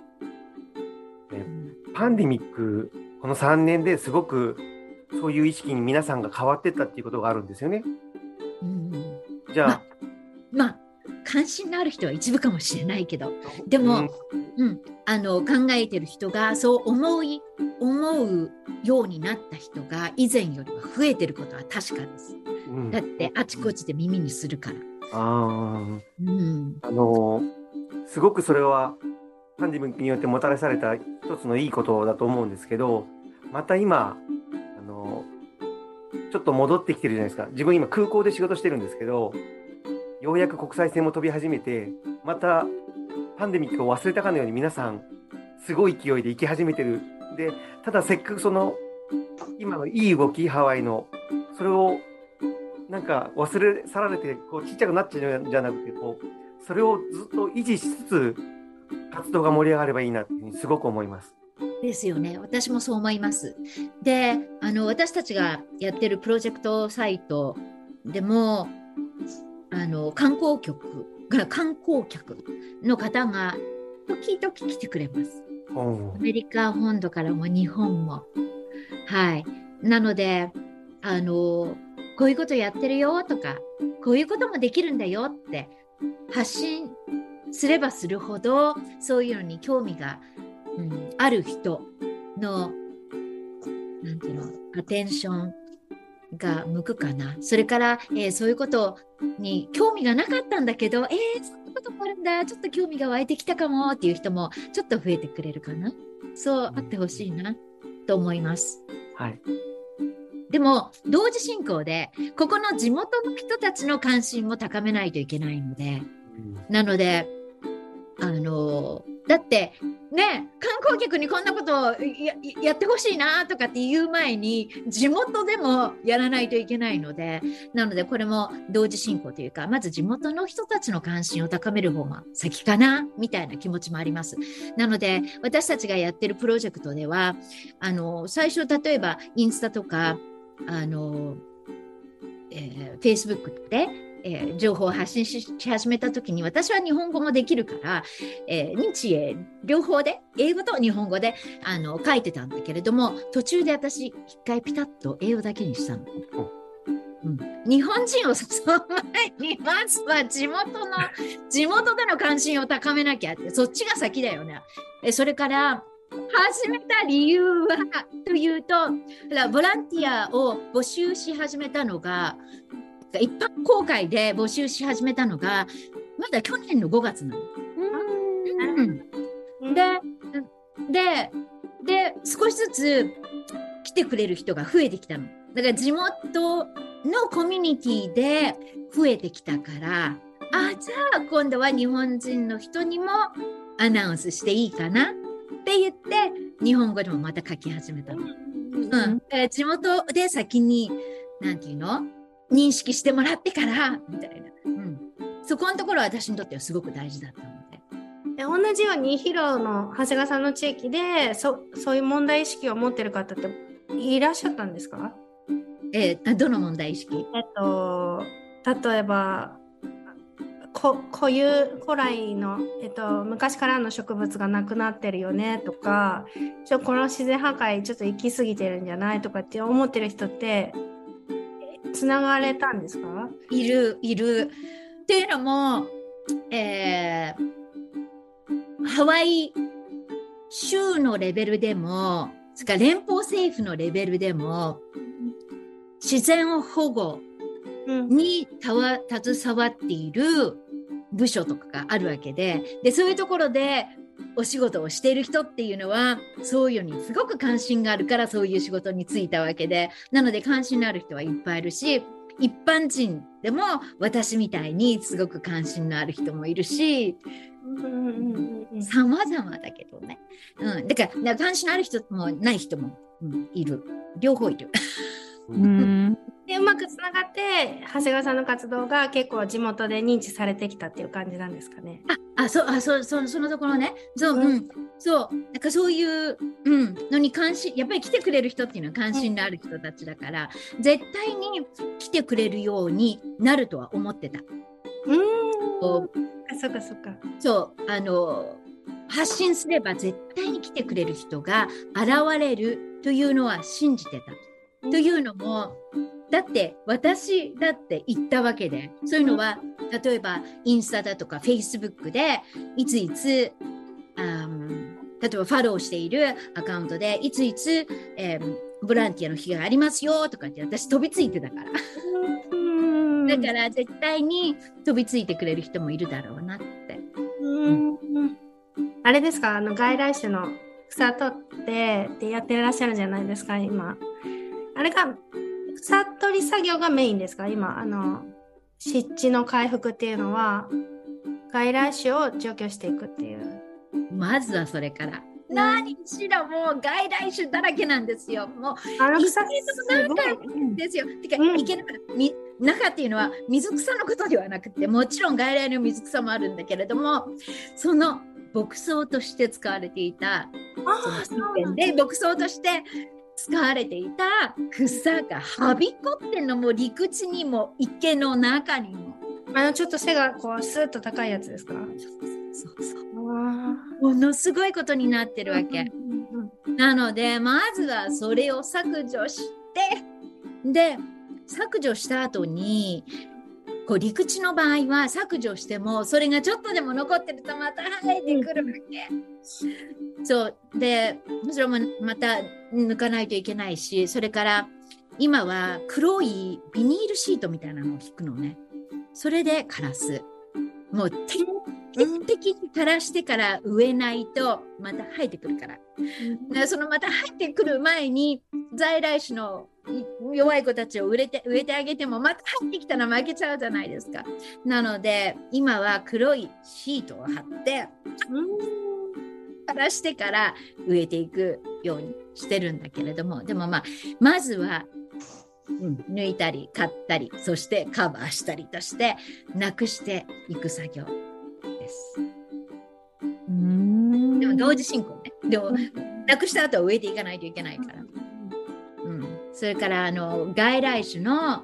パンデミック、この3年ですごくそういう意識に皆さんが変わってったっていうことがあるんですよね。うんじゃあ、まあ関心のある人は一部かもしれないけどでも、うんうん、あの考えてる人がそう思い思うようになった人が以前よりは増えてることは確かです。うんだってあちこちで耳にするから。あーうん、あのすごくそれはパンデミックによってもたらされた一つのいいことだと思うんですけどまた今あのちょっと戻ってきてるじゃないですか自分今空港で仕事してるんですけどようやく国際線も飛び始めてまたパンデミックを忘れたかのように皆さんすごい勢いで行き始めてるでただせっかくその今のいい動きハワイのそれをなんか忘れ去られてこうちっちゃくなっちゃうんじゃなくてこうそれをずっと維持しつつ活動が盛り上がればいいなっていうふうにすごく思います。ですよね。私もそう思います。で、あの私たちがやってるプロジェクトサイトでも、あの観光局が観光客の方が時々来てくれます。アメリカ本土からも日本も。はい。なので、あの、こういうことやってるよとか、こういうこともできるんだよって発信すればするほど、そういうのに興味が、うん、ある人の、なんていうの、アテンションが向くかな。それから、えーそういうことに興味がなかったんだけど、えー、なこともあるんだ、ちょっと興味が湧いてきたかもっていう人もちょっと増えてくれるかな。そうあってほしいなと思います。はい。でも同時進行でここの地元の人たちの関心も高めないといけないのでなのであのだってね観光客にこんなことをやってほしいなとかっていう前に地元でもやらないといけないのでなのでこれも同時進行というかまず地元の人たちの関心を高める方が先かなみたいな気持ちもあります。なので私たちがやってるプロジェクトではあの最初例えばインスタとかあの、えー、Facebook で、えー情報を発信しし始めた時に私は日本語もできるから、えー日英両方で英語と日本語であの書いてたんだけれども途中で私一回ピタッと英語だけにしたの。うん、日本人を誘う前にまずは地元の (laughs) 地元での関心を高めなきゃってそっちが先だよね。えそれから始めた理由はというとボランティアを募集し始めたのが一般公開で募集し始めたのがまだ去年の5月なの。うん、ででで少しずつ来てくれる人が増えてきたの。だから地元のコミュニティで増えてきたからあじゃあ今度は日本人の人にもアナウンスしていいかな？って言って日本語でもまた書き始めたの。うん、地元で先になんていうの？認識してもらってからみたいな、うん、そこのところは私にとってはすごく大事だったので。で同じようにヒロの長谷川さんの地域でそそういう問題意識を持ってる方っていらっしゃったんですか？えー、どの問題意識？えっと例えばこ固有古来の、えっと、昔からの植物がなくなってるよねとかちょこの自然破壊ちょっと行き過ぎてるんじゃないとかって思ってる人ってつながれたんですか？いるいる。っていうのも、えー、ハワイ州のレベルでもそれから連邦政府のレベルでも自然保護にたわ携わっている部署とかがあるわけででそういうところでお仕事をしている人っていうのはそういうのにすごく関心があるからそういう仕事に就いたわけで。なので関心のある人はいっぱいいるし一般人でも私みたいにすごく関心のある人もいるし様々だけどね、うん、だから関心のある人もない人も、うん、いる。両方いる。うん (laughs) でうまくつながって長谷川さんの活動が結構地元で認知されてきたっていう感じなんですかね。あ、そう、あ、そう、そう、そのところね。そう、うん、そう、なんかそういう、うん、のに関心、やっぱり来てくれる人っていうのは関心のある人たちだから、絶対に来てくれるようになるとは思ってた。うん。あそっかそっか。そうあの発信すれば絶対に来てくれる人が現れるというのは信じてた。というのもだって私だって言ったわけでそういうのは例えばインスタだとかフェイスブックでいついつあ例えばファローしているアカウントでいついつ、えーボランティアの日がありますよとかって私飛びついてたから。だから絶対に飛びついてくれる人もいるだろうなって。うんあれですか？あの外来種の草取ってでやってらっしゃるじゃないですか今あれが草取り作業がメインですか？今あの湿地の回復っていうのは外来種を除去していくっていうまずはそれから。何しろもう外来種だらけなんですよ。もうあの草ですよ。てか、うんいけなか中っていうのは水草のことではなくてもちろん外来の水草もあるんだけれどもその牧草として使われていたそので牧草として使われていた草がはびこってんのも陸地にも池の中にも。あのちょっと背がこうスーッと高いやつですか？そうそうあものすごいことになってるわけ。ーなのでまずはそれを削除してで削除した後にこう陸地の場合は削除してもそれがちょっとでも残ってるとまた生えてくるわけ。そうでそれもまた抜かないといけないしそれから今は黒いビニールシートみたいなのを引くのね。それで枯らす。もう徹底的に枯らしてから植えないとまた生えてくるから。でそのまた入ってくる前に在来種のい弱い子たちを植えて植えてあげてもまた入ってきたら負けちゃうじゃないですか。なので今は黒いシートを貼って枯らしてから植えていくようにしてるんだけれどもでもまあまずは、うん、抜いたり買ったりそしてカバーしたりとしてなくしていく作業です。うーんでも同時進行ね。でも、なくした後は植えていかないといけないから。うん、それからあの外来種の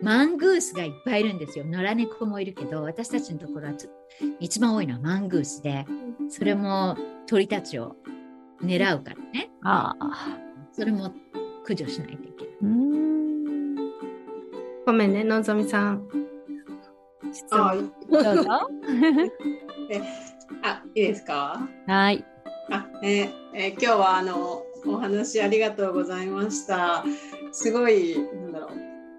マングースがいっぱいいるんですよ。野良猫もいるけど、私たちのところはつ一番多いのはマングースで、それも鳥たちを狙うからね。ああそれも駆除しないといけない。うーんごめんねのぞみさん質問あどうぞ (laughs) あ、いいですか？はいあ、ねえー今日はあのお話ありがとうございました。すごいなんだろう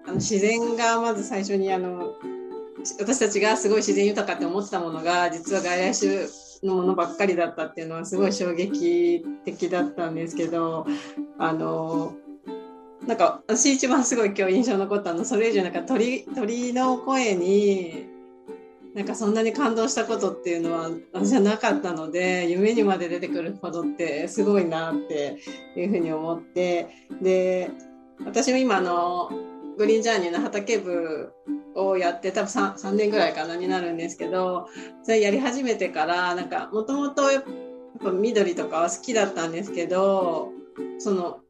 あの自然がまず最初にあの私たちがすごい自然豊かって思ってたものが実は外来種のものばっかりだったっていうのはすごい衝撃的だったんですけどあのなんか私一番すごい今日印象に残ったのそれ以上なんか鳥鳥の声になんかそんなに感動したことっていうのは私はなかったので夢にまで出てくることってすごいなっていうふうに思ってで私も今あのグリーンジャーニーの畑部をやって多分 3, 3年ぐらいかなになるんですけどそれやり始めてからなんかもともとやっぱ緑とかは好きだったんですけどその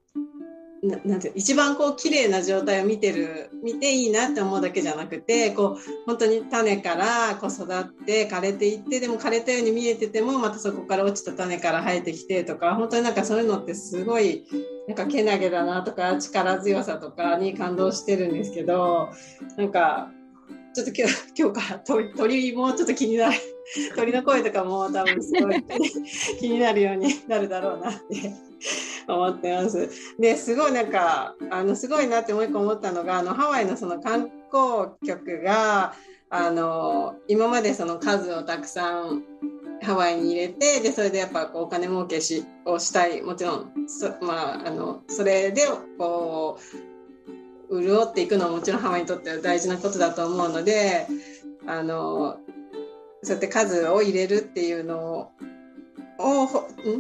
ななんて一番こう綺麗な状態を見てる見ていいなって思うだけじゃなくてこう本当に種からこう育って枯れていってでも枯れたように見えててもまたそこから落ちた種から生えてきてとか本当になんかそういうのってすごいなんかけなげだなとか力強さとかに感動してるんですけどなんかちょっと今日今日から鳥鳥もちょっと気になる鳥の声とかも多分すごい気になるようになるだろうなって。(laughs) 思ってます。ですごいなんかあのすごいなってもう一個思ったのがあのハワイのその観光局があの今までその数をたくさんハワイに入れてでそれでやっぱこうお金儲けしをしたいもちろんそ,、まあ、あのそれでこう潤っていくのはもちろんハワイにとっては大事なことだと思うのであのそうやって数を入れるっていうのをを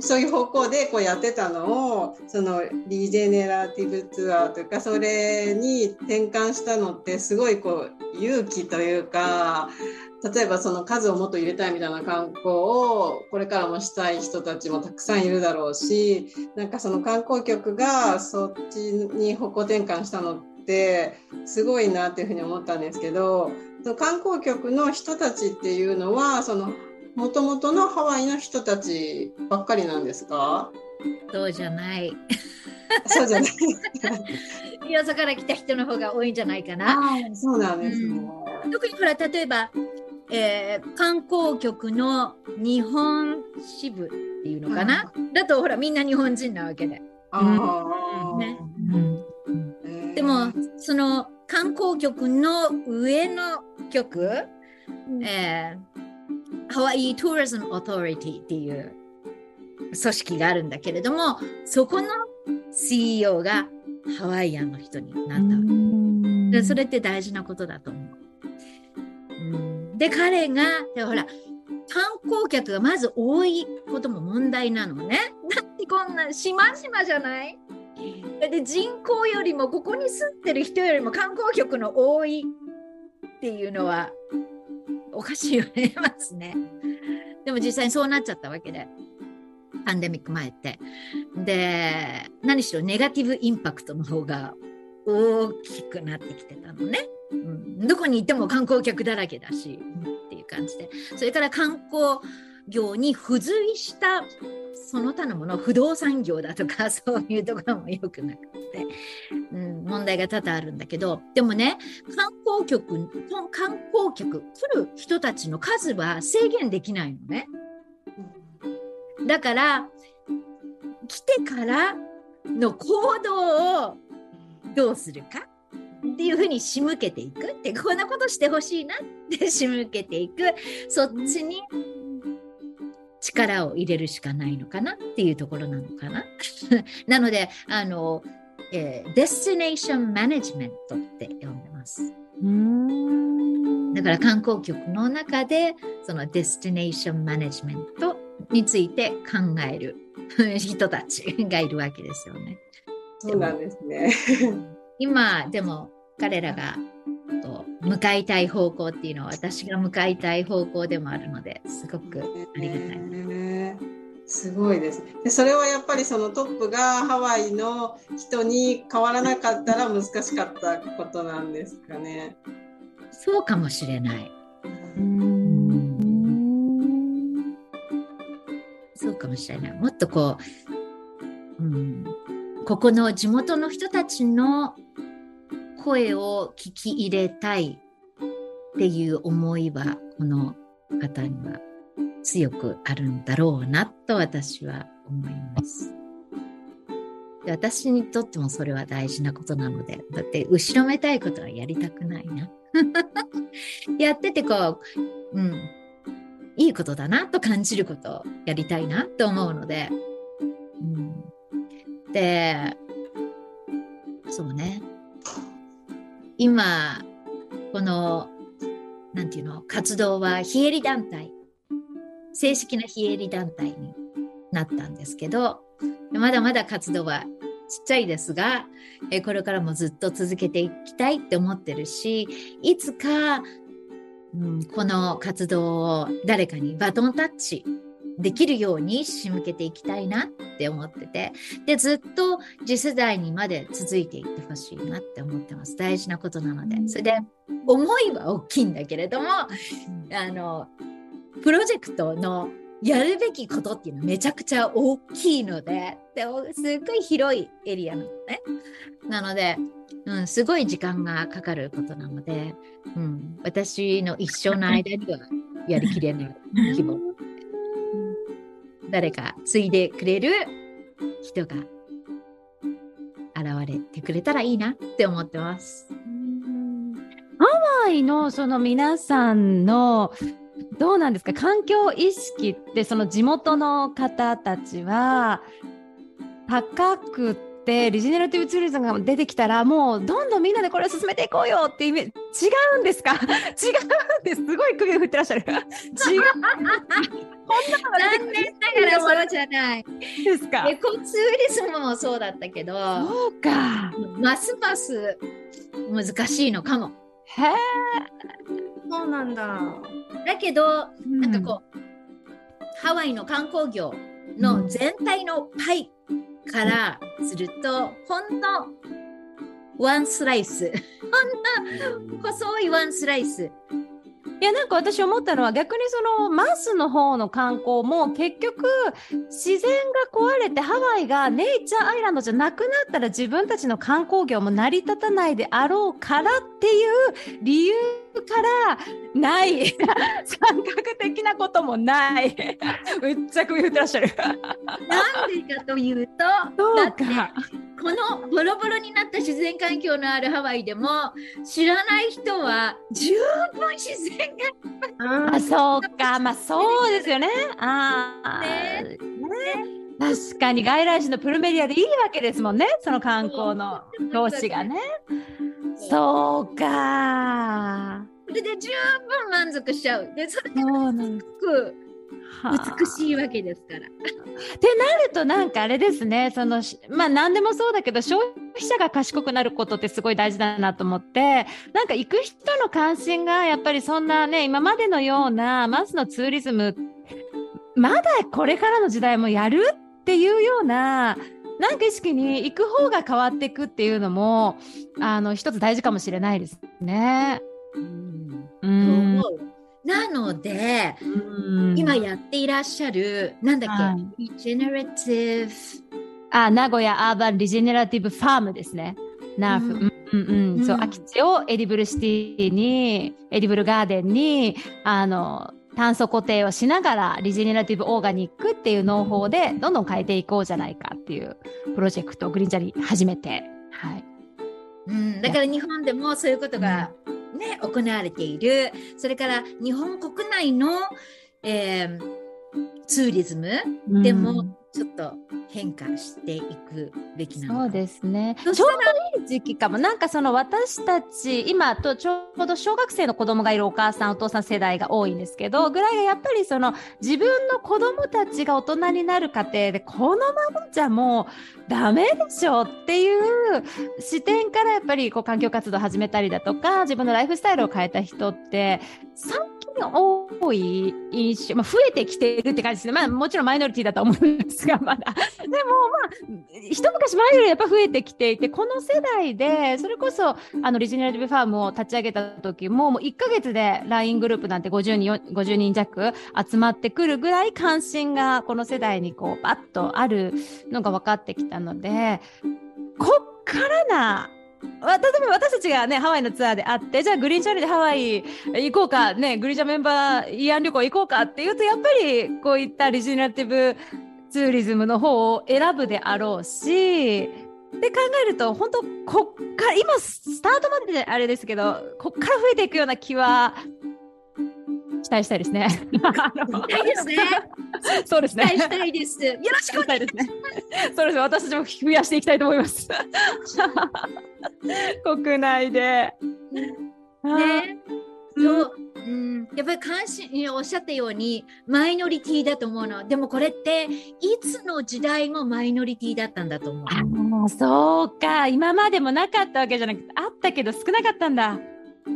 そういう方向でこうやってたのをそのリジェネラティブツアーというかそれに転換したのってすごいこう勇気というか例えばその数をもっと入れたいみたいな観光をこれからもしたい人たちもたくさんいるだろうしなんかその観光局がそっちに方向転換したのってすごいなっていうふうに思ったんですけど観光局の人たちっていうのはそのもともとのハワイの人たちばっかりなんですか？そうじゃない。そうじゃない。(laughs) よそから来た人の方が多いんじゃないかな。そうなんですね。特にほら例えば、えー観光局の日本支部っていうのかな、だとほらみんな日本人なわけで。ああ、ね。へー。でもその観光局の上の局、えーハワイ・トゥーリズム・オーソリティっていう組織があるんだけれどもそこの CEO がハワイアンの人になったわけ。でそれって大事なことだと思う。うんで彼がでほら観光客がまず多いことも問題なのね。だってこんな島々じゃない？で人口よりもここに住んでる人よりも観光客の多いっていうのはおかしいよねますね。でも実際にそうなっちゃったわけで。パンデミック前って。で、何しろネガティブインパクトの方が大きくなってきてたのね。うん、どこに行っても観光客だらけだし、っていう感じで。それから観光業に付随したその他のもの、不動産業だとか、(laughs) そういうところも良くなくて、うん、問題が多々あるんだけど、でもね、観光局、観光客、来る人たちの数は制限できないのね。だから、来てからの行動をどうするかっていうふうに仕向けていくって、こんなことしてほしいなって仕向けていく、そっちに力を入れるしかないのかなっていうところなのかな。(laughs) なので、あの、えー destination management って呼んでます。だから観光局の中でその destination managementについて考える (laughs) 人たちがいるわけですよね。そうなんですね。今でも彼らが向かいたい方向っていうのは私が向かいたい方向でもあるのですごくありがたい。ねすごいですねでそれはやっぱりそのトップがハワイの人に変わらなかったら難しかったことなんですかね。そうかもしれない。そうかもしれない。もっとこう、うん、ここの地元の人たちの声を聞き入れたいっていう思いは、この方には強くあるんだろうなと私は思います。私にとってもそれは大事なことなので、だって後ろめたいことはやりたくないな。(laughs) やっててこう、うん、いいことだなと感じることをやりたいなと思うので、うん、で、そうね。今、この、なんていうの、活動は非営利団体、正式な非営利団体になったんですけど、まだまだ活動はちっちゃいですが、えこれからもずっと続けていきたいって思ってるし、いつか、うん、この活動を誰かにバトンタッチできるように仕向けていきたいなって思ってて、で、ずっと次世代にまで続いていってほしいなって思ってます。大事なことなので。それで、思いは大きいんだけれども、あの、プロジェクトのやるべきことっていうのはめちゃくちゃ大きいので、ですっごい広いエリアなのね。なので、うん、すごい時間がかかることなので、うん、私の一生の間にはやりきれない規模。誰か継いでくれる人が現れてくれたらいいなって思ってます。ハワイのその皆さんのどうなんですか？環境意識ってその地元の方たちは高くてってリジネラティブツーリズムが出てきたらもうどんどんみんなでこれを進めていこうよってイメージ違うんですか？(laughs) 違うんです。すごい首を振ってらっしゃる。違う。こんなのが残念ながらそうじゃない。ですか？エコツーリズムもそうだったけど、そうか。ますます難しいのかも。へえそうなんだ。だけど、なんかこう、ハワイの観光業の全体のパイからすると、ほんのワンスライス。こんな細いワンスライス。いやなんか私思ったのは逆にそのマスの方の観光も結局自然が壊れてハワイがネイチャーアイランドじゃなくなったら自分たちの観光業も成り立たないであろうからっていう理由からない。(laughs) 感覚的なこともない。(laughs) めっちゃく言ってらっしゃる。なんでかというと、そうか。このボロボロになった自然環境のあるハワイでも知らない人は十分自然があそうか。まあそうですよね。ああ、ね。確かに外来種のプルメリアでいいわけですもんね。その観光の教師がねそうかそれで十分満足しちゃう。でそれそうなんすごく美しいわけですから。ってなるとなんかあれですねそのしまあ何でもそうだけど消費者が賢くなることってすごい大事だなと思ってなんか行く人の関心がやっぱりそんなね今までのようなマスのツーリズムまだこれからの時代もやるっていうようななんか意識に行く方が変わっていくっていうのもあの一つ大事かもしれないですね。うとん思うなので、うん今やっていらっしゃる、なんだっけ、は Regenerative あ、名古屋 Urban Regenerative Farm ですね。 NURF。ううんんうんうん。そう、うん空き地を edible city に、 edible garden に、あの、炭素固定をしながら regenerative organic っていう農法でどんどん変えていこうじゃないかっていうプロジェクトをグリーンジャリ始めて、はい。うん、だから日本でもそういうことが、ね、行われている。それから日本国内の、えーツーリズムでもちょっと変化していくべきなのかそうですね。ちょうどいい時期かも。なんかその私たち、今とちょうど小学生の子供がいるお母さん、お父さん世代が多いんですけど、ぐらいがやっぱりその自分の子供たちが大人になる過程で、このままじゃもうダメでしょっていう視点からやっぱりこう環境活動を始めたりだとか、自分のライフスタイルを変えた人って、最近多い印象、まあ、増えてきているって感じですね。まあもちろんマイノリティだと思うんですが、まだ。でもまあ、一昔前よりやっぱ増えてきていて、この世代で、それこそ、あの、リジェネラティブファームを立ち上げた時も、もう1ヶ月で LINE グループなんて50人、50人弱集まってくるぐらい関心がこの世代にこう、バッとあるのが分かってきたので、こっからな、例えば私たちがね、ハワイのツアーであって、じゃあグリーンチャールでハワイ行こうか、ね、グリーンチャメンバー慰安旅行行こうかっていうと、やっぱりこういったリジェネラティブツーリズムの方を選ぶであろうし、で考えると、本当こっから、今スタートまでであれですけど、こっから増えていくような気は、期待したいですね。すね。(laughs) そうですね。期待したいです。よろしくお願いします。(laughs) そうですね。私たちも増やしていきたいと思います。(laughs) 国内で。ね。そう、うん、やっぱり関心おっしゃったようにマイノリティだと思うのでもこれっていつの時代もマイノリティだったんだと思うああ、そうか。今までもなかったわけじゃなくて、あったけど少なかったんだ。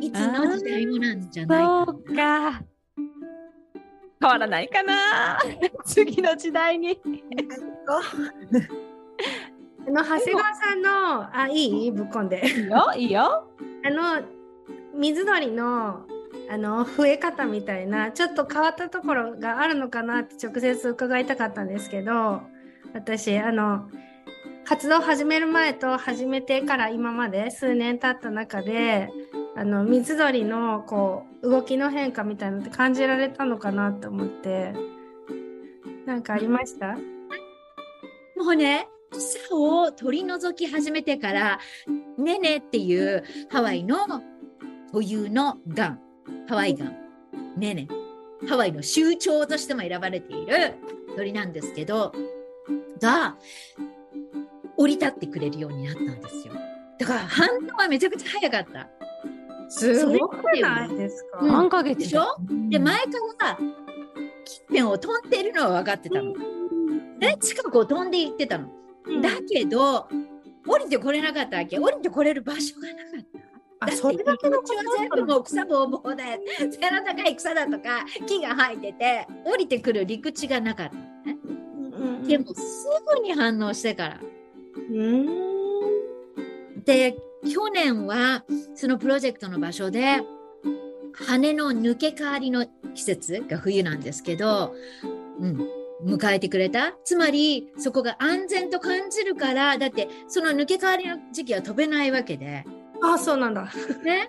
いつの時代もなんじゃないかそうか。変わらないかな。(laughs) 次の時代に。あの長谷川さんのあいい？ぶっこんでいいよ、いいよ。あの水鳥のあの増え方みたいなちょっと変わったところがあるのかなって直接伺いたかったんですけど私あの活動を始める前と始めてから今まで数年経った中であの水鳥のこう動きの変化みたいなのって感じられたのかなと思って。なんかありました？もうね草を取り除き始めてからねねっていうハワイの固有のガン。ハワイガン。ねねハワイの州長としても選ばれている鳥なんですけどが降り立ってくれるようになったんですよ。だから反応はめちゃくちゃ早かった。すごくないですか、うん。何ヶ月。でしょ？で前から近辺を飛んでいるのは分かってたの。で近くを飛んでいってたの。だけど降りてこれなかったわけ。降りてこれる場所がなかった。あだってそれだけの入り口は全部もう草ぼうぼうで背の高い草だとか木が生えてて降りてくる陸地がなかった。のね。でもすぐに反応してから。うん。で去年はそのプロジェクトの場所で羽の抜け替わりの季節が冬なんですけど、うん、迎えてくれたつまりそこが安全と感じるからだってその抜け替わりの時期は飛べないわけで、ああ、そうなんだ。ね、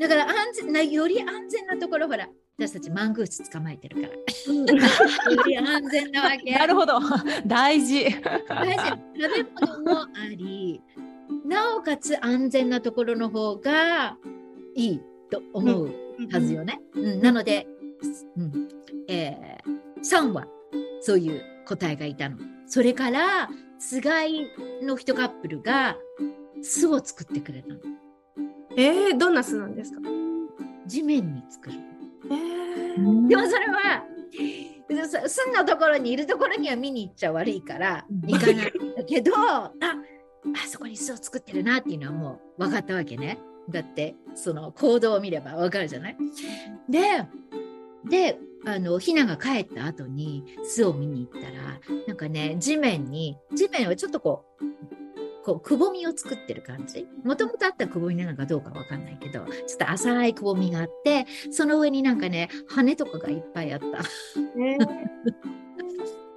だから安全なより安全なところほら私たちマングース捕まえてるからより安全なわけ。(laughs) なるほど。(laughs) 大事。大事食べ物もありなおかつ安全なところの方がいいと思うはずよね。うんなので、うんえー、3はそういう答えがいたの。それからつがいの一カップルが巣を作ってくれたの。えー、どんな巣なんですか？地面に作る。えー、でもそれはす巣のところにいるところには見に行っちゃ悪いから行かないんだけど (laughs) ああそこに巣を作ってるなっていうのはもう分かったわけね。だってその行動を見れば分かるじゃない？でであのヒナが帰った後に巣を見に行ったらなんかね地面に地面はちょっとこうこうくぼみを作ってる感じ？もともとあったくぼみなのかどうかわかんないけどちょっと浅いくぼみがあってその上になんかね羽とかがいっぱいあった。え (laughs)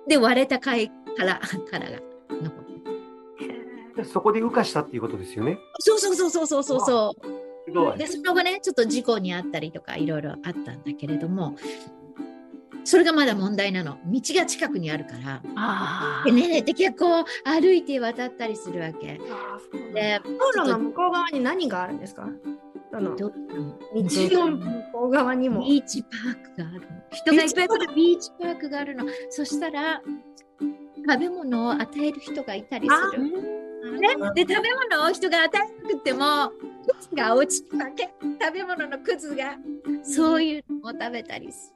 で割れた貝殻殻がでそこで羽化したっていうことですよね。そうそうそうそうそうそうそう。すごい。でその後ねちょっと事故にあったりとかいろいろあったんだけれどもそれがまだ問題なの。道が近くにあるから。あでねで結構歩いて渡ったりするわけ。で道路の向こう側に何があるんですか？あの道どの？向こう側にも。ビーチパークがあるの。人がいっぱい来るビーチパーク。があるの。そしたら食べ物を与える人がいたりする。ね、で食べ物を人が与えなくてもくずが落ちるわけ。食べ物のくずがそういうのを食べたりす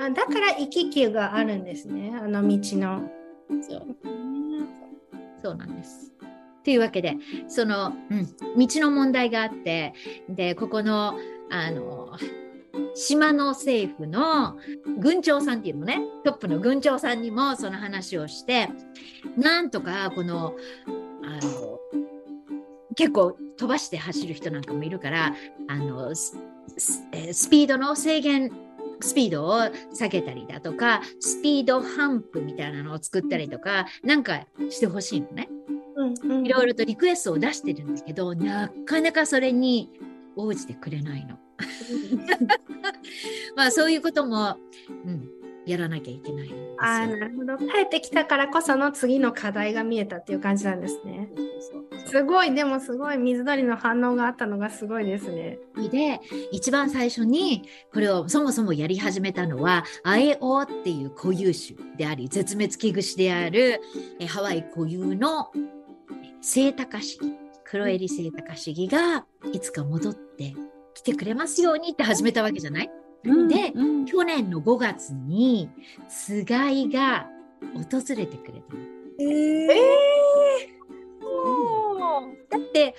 あだから行き来があるんですね、あの道の。るそう。そうなんです。というわけでその、うん、道の問題があってでここのあの島の政府の軍長さんっていうのね。トップの軍長さんにもその話をしてなんとかこのあの結構飛ばして走る人なんかもいるからあのスピードの制限スピードを下げたりだとかスピードハンプみたいなのを作ったりとかなんかしてほしいのね。いろいろとリクエストを出してるんだけどなかなかそれに応じてくれないの。(laughs) (laughs) まあそういうことも、うん、やらなきゃいけない。あーなるほど。帰ってきたからこその次の課題が見えたっていう感じなんですね。すごい、でもすごい水鳥の反応があったのがすごいですね。で一番最初にこれをそもそもやり始めたのはアエオっていう固有種であり絶滅危惧種であるえハワイ固有のセイタカシギ黒襟セイタカシギがいつか戻ってきてくれますようにって始めたわけじゃない？でうん。去年の5月につがいが訪れてくれたの。だって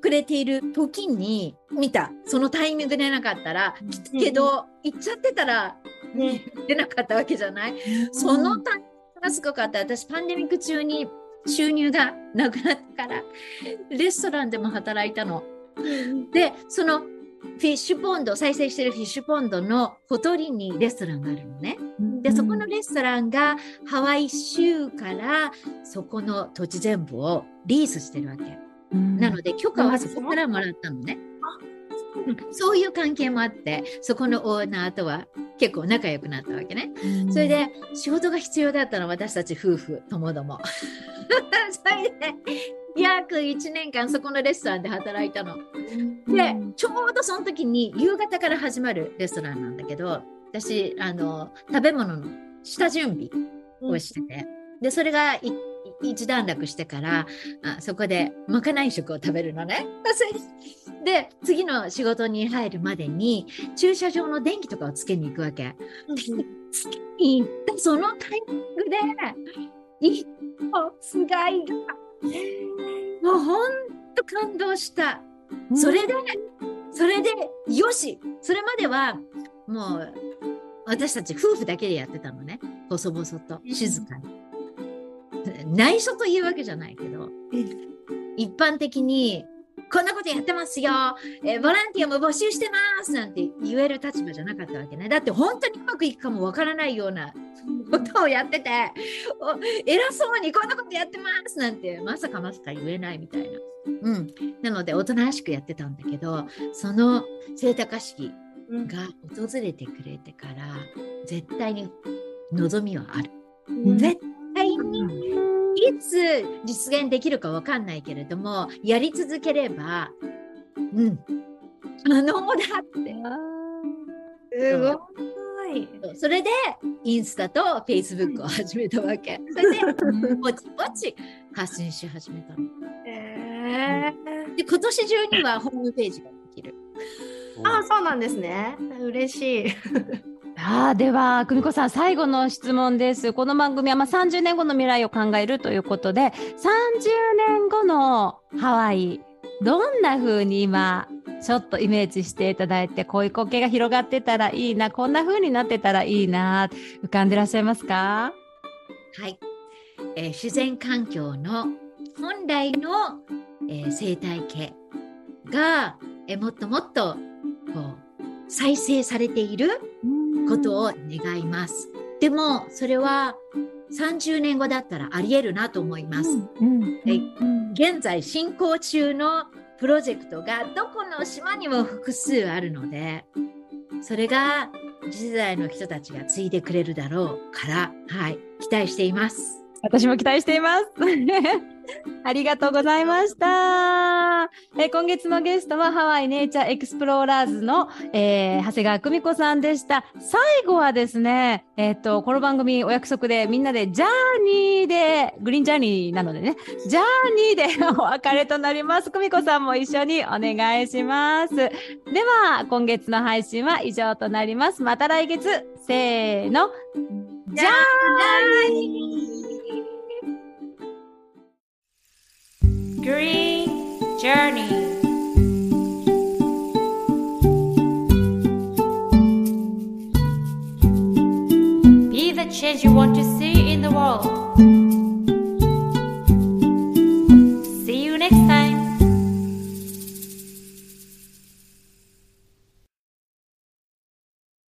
くれている時に見た。そのタイミングでなかったら来たけど行っちゃってたら出なかったわけじゃない？そのタイミングがすごかった。私パンデミック中に収入がなくなったからレストランでも働いたの。でそのフィッシュポンド再生してるフィッシュポンドのほとりにレストランがあるのね。でそこのレストランがハワイ州からそこの土地全部をリースしてるわけ。なので許可はそこからもらったのね。うんそういう関係もあってそこのオーナーとは結構仲良くなったわけね。それで仕事が必要だったの私たち夫婦ともども。(laughs) それで約1年間そこのレストランで働いたの。でちょうどその時に夕方から始まるレストランなんだけど私あの食べ物の下準備をしてて、でそれがい一段落してからあそこでまかない食を食べるのね。(laughs) で次の仕事に入るまでに駐車場の電気とかをつけに行くわけ。つけに行ったそのタイミングで一歩つがいがもうほんと感動した。それで、それでよしそれまではもう私たち夫婦だけでやってたのね細々と静かに。(laughs) 内緒というわけじゃないけど一般的にこんなことやってますよ、えーボランティアも募集してますなんて言える立場じゃなかったわけね。だって本当にうまくいくかもわからないようなことをやってて、お偉そうにこんなことやってますなんてまさかまさか言えないみたいな。うん。なので、おとなしくやってたんだけど、その聖鷹式が訪れてくれてから、絶対に望みはある。絶対にいつ実現できるかわかんないけれども、やり続ければ、うん、可能だって。すごい。それで、インスタとフェイスブックを始めたわけ。それで、ぼちぼち発信し始めたの。えで、今年中にはホームページができる。ー、あ、そうなんですね。嬉しい。あでは久美子さん最後の質問です。この番組はまあ30年後の未来を考えるということで30年後のハワイどんな風に今ちょっとイメージしていただいてこういう光景が広がってたらいいなこんな風になってたらいいな浮かんでらっしゃいますか？はい、えー自然環境の本来の、えー生態系が、えーもっともっとこう再生されていることを願います。でもそれは30年後だったらありえるなと思います。はい現在進行中のプロジェクトがどこの島にも複数あるのでそれが次世代の人たちが継いでくれるだろうから、はい、期待しています。私も期待しています。ありがとうございました。え今月のゲストはハワイネイチャーエクスプローラーズの、えー長谷川久美子さんでした。最後はですね、えっ、と、この番組お約束でみんなでジャーニーで、グリーンジャーニーなのでね、ジャーニーでお別れとなります。久美子さんも一緒にお願いします。では、今月の配信は以上となります。また来月、せーの、じゃーに Green Journey. Be the change you want to see in the world.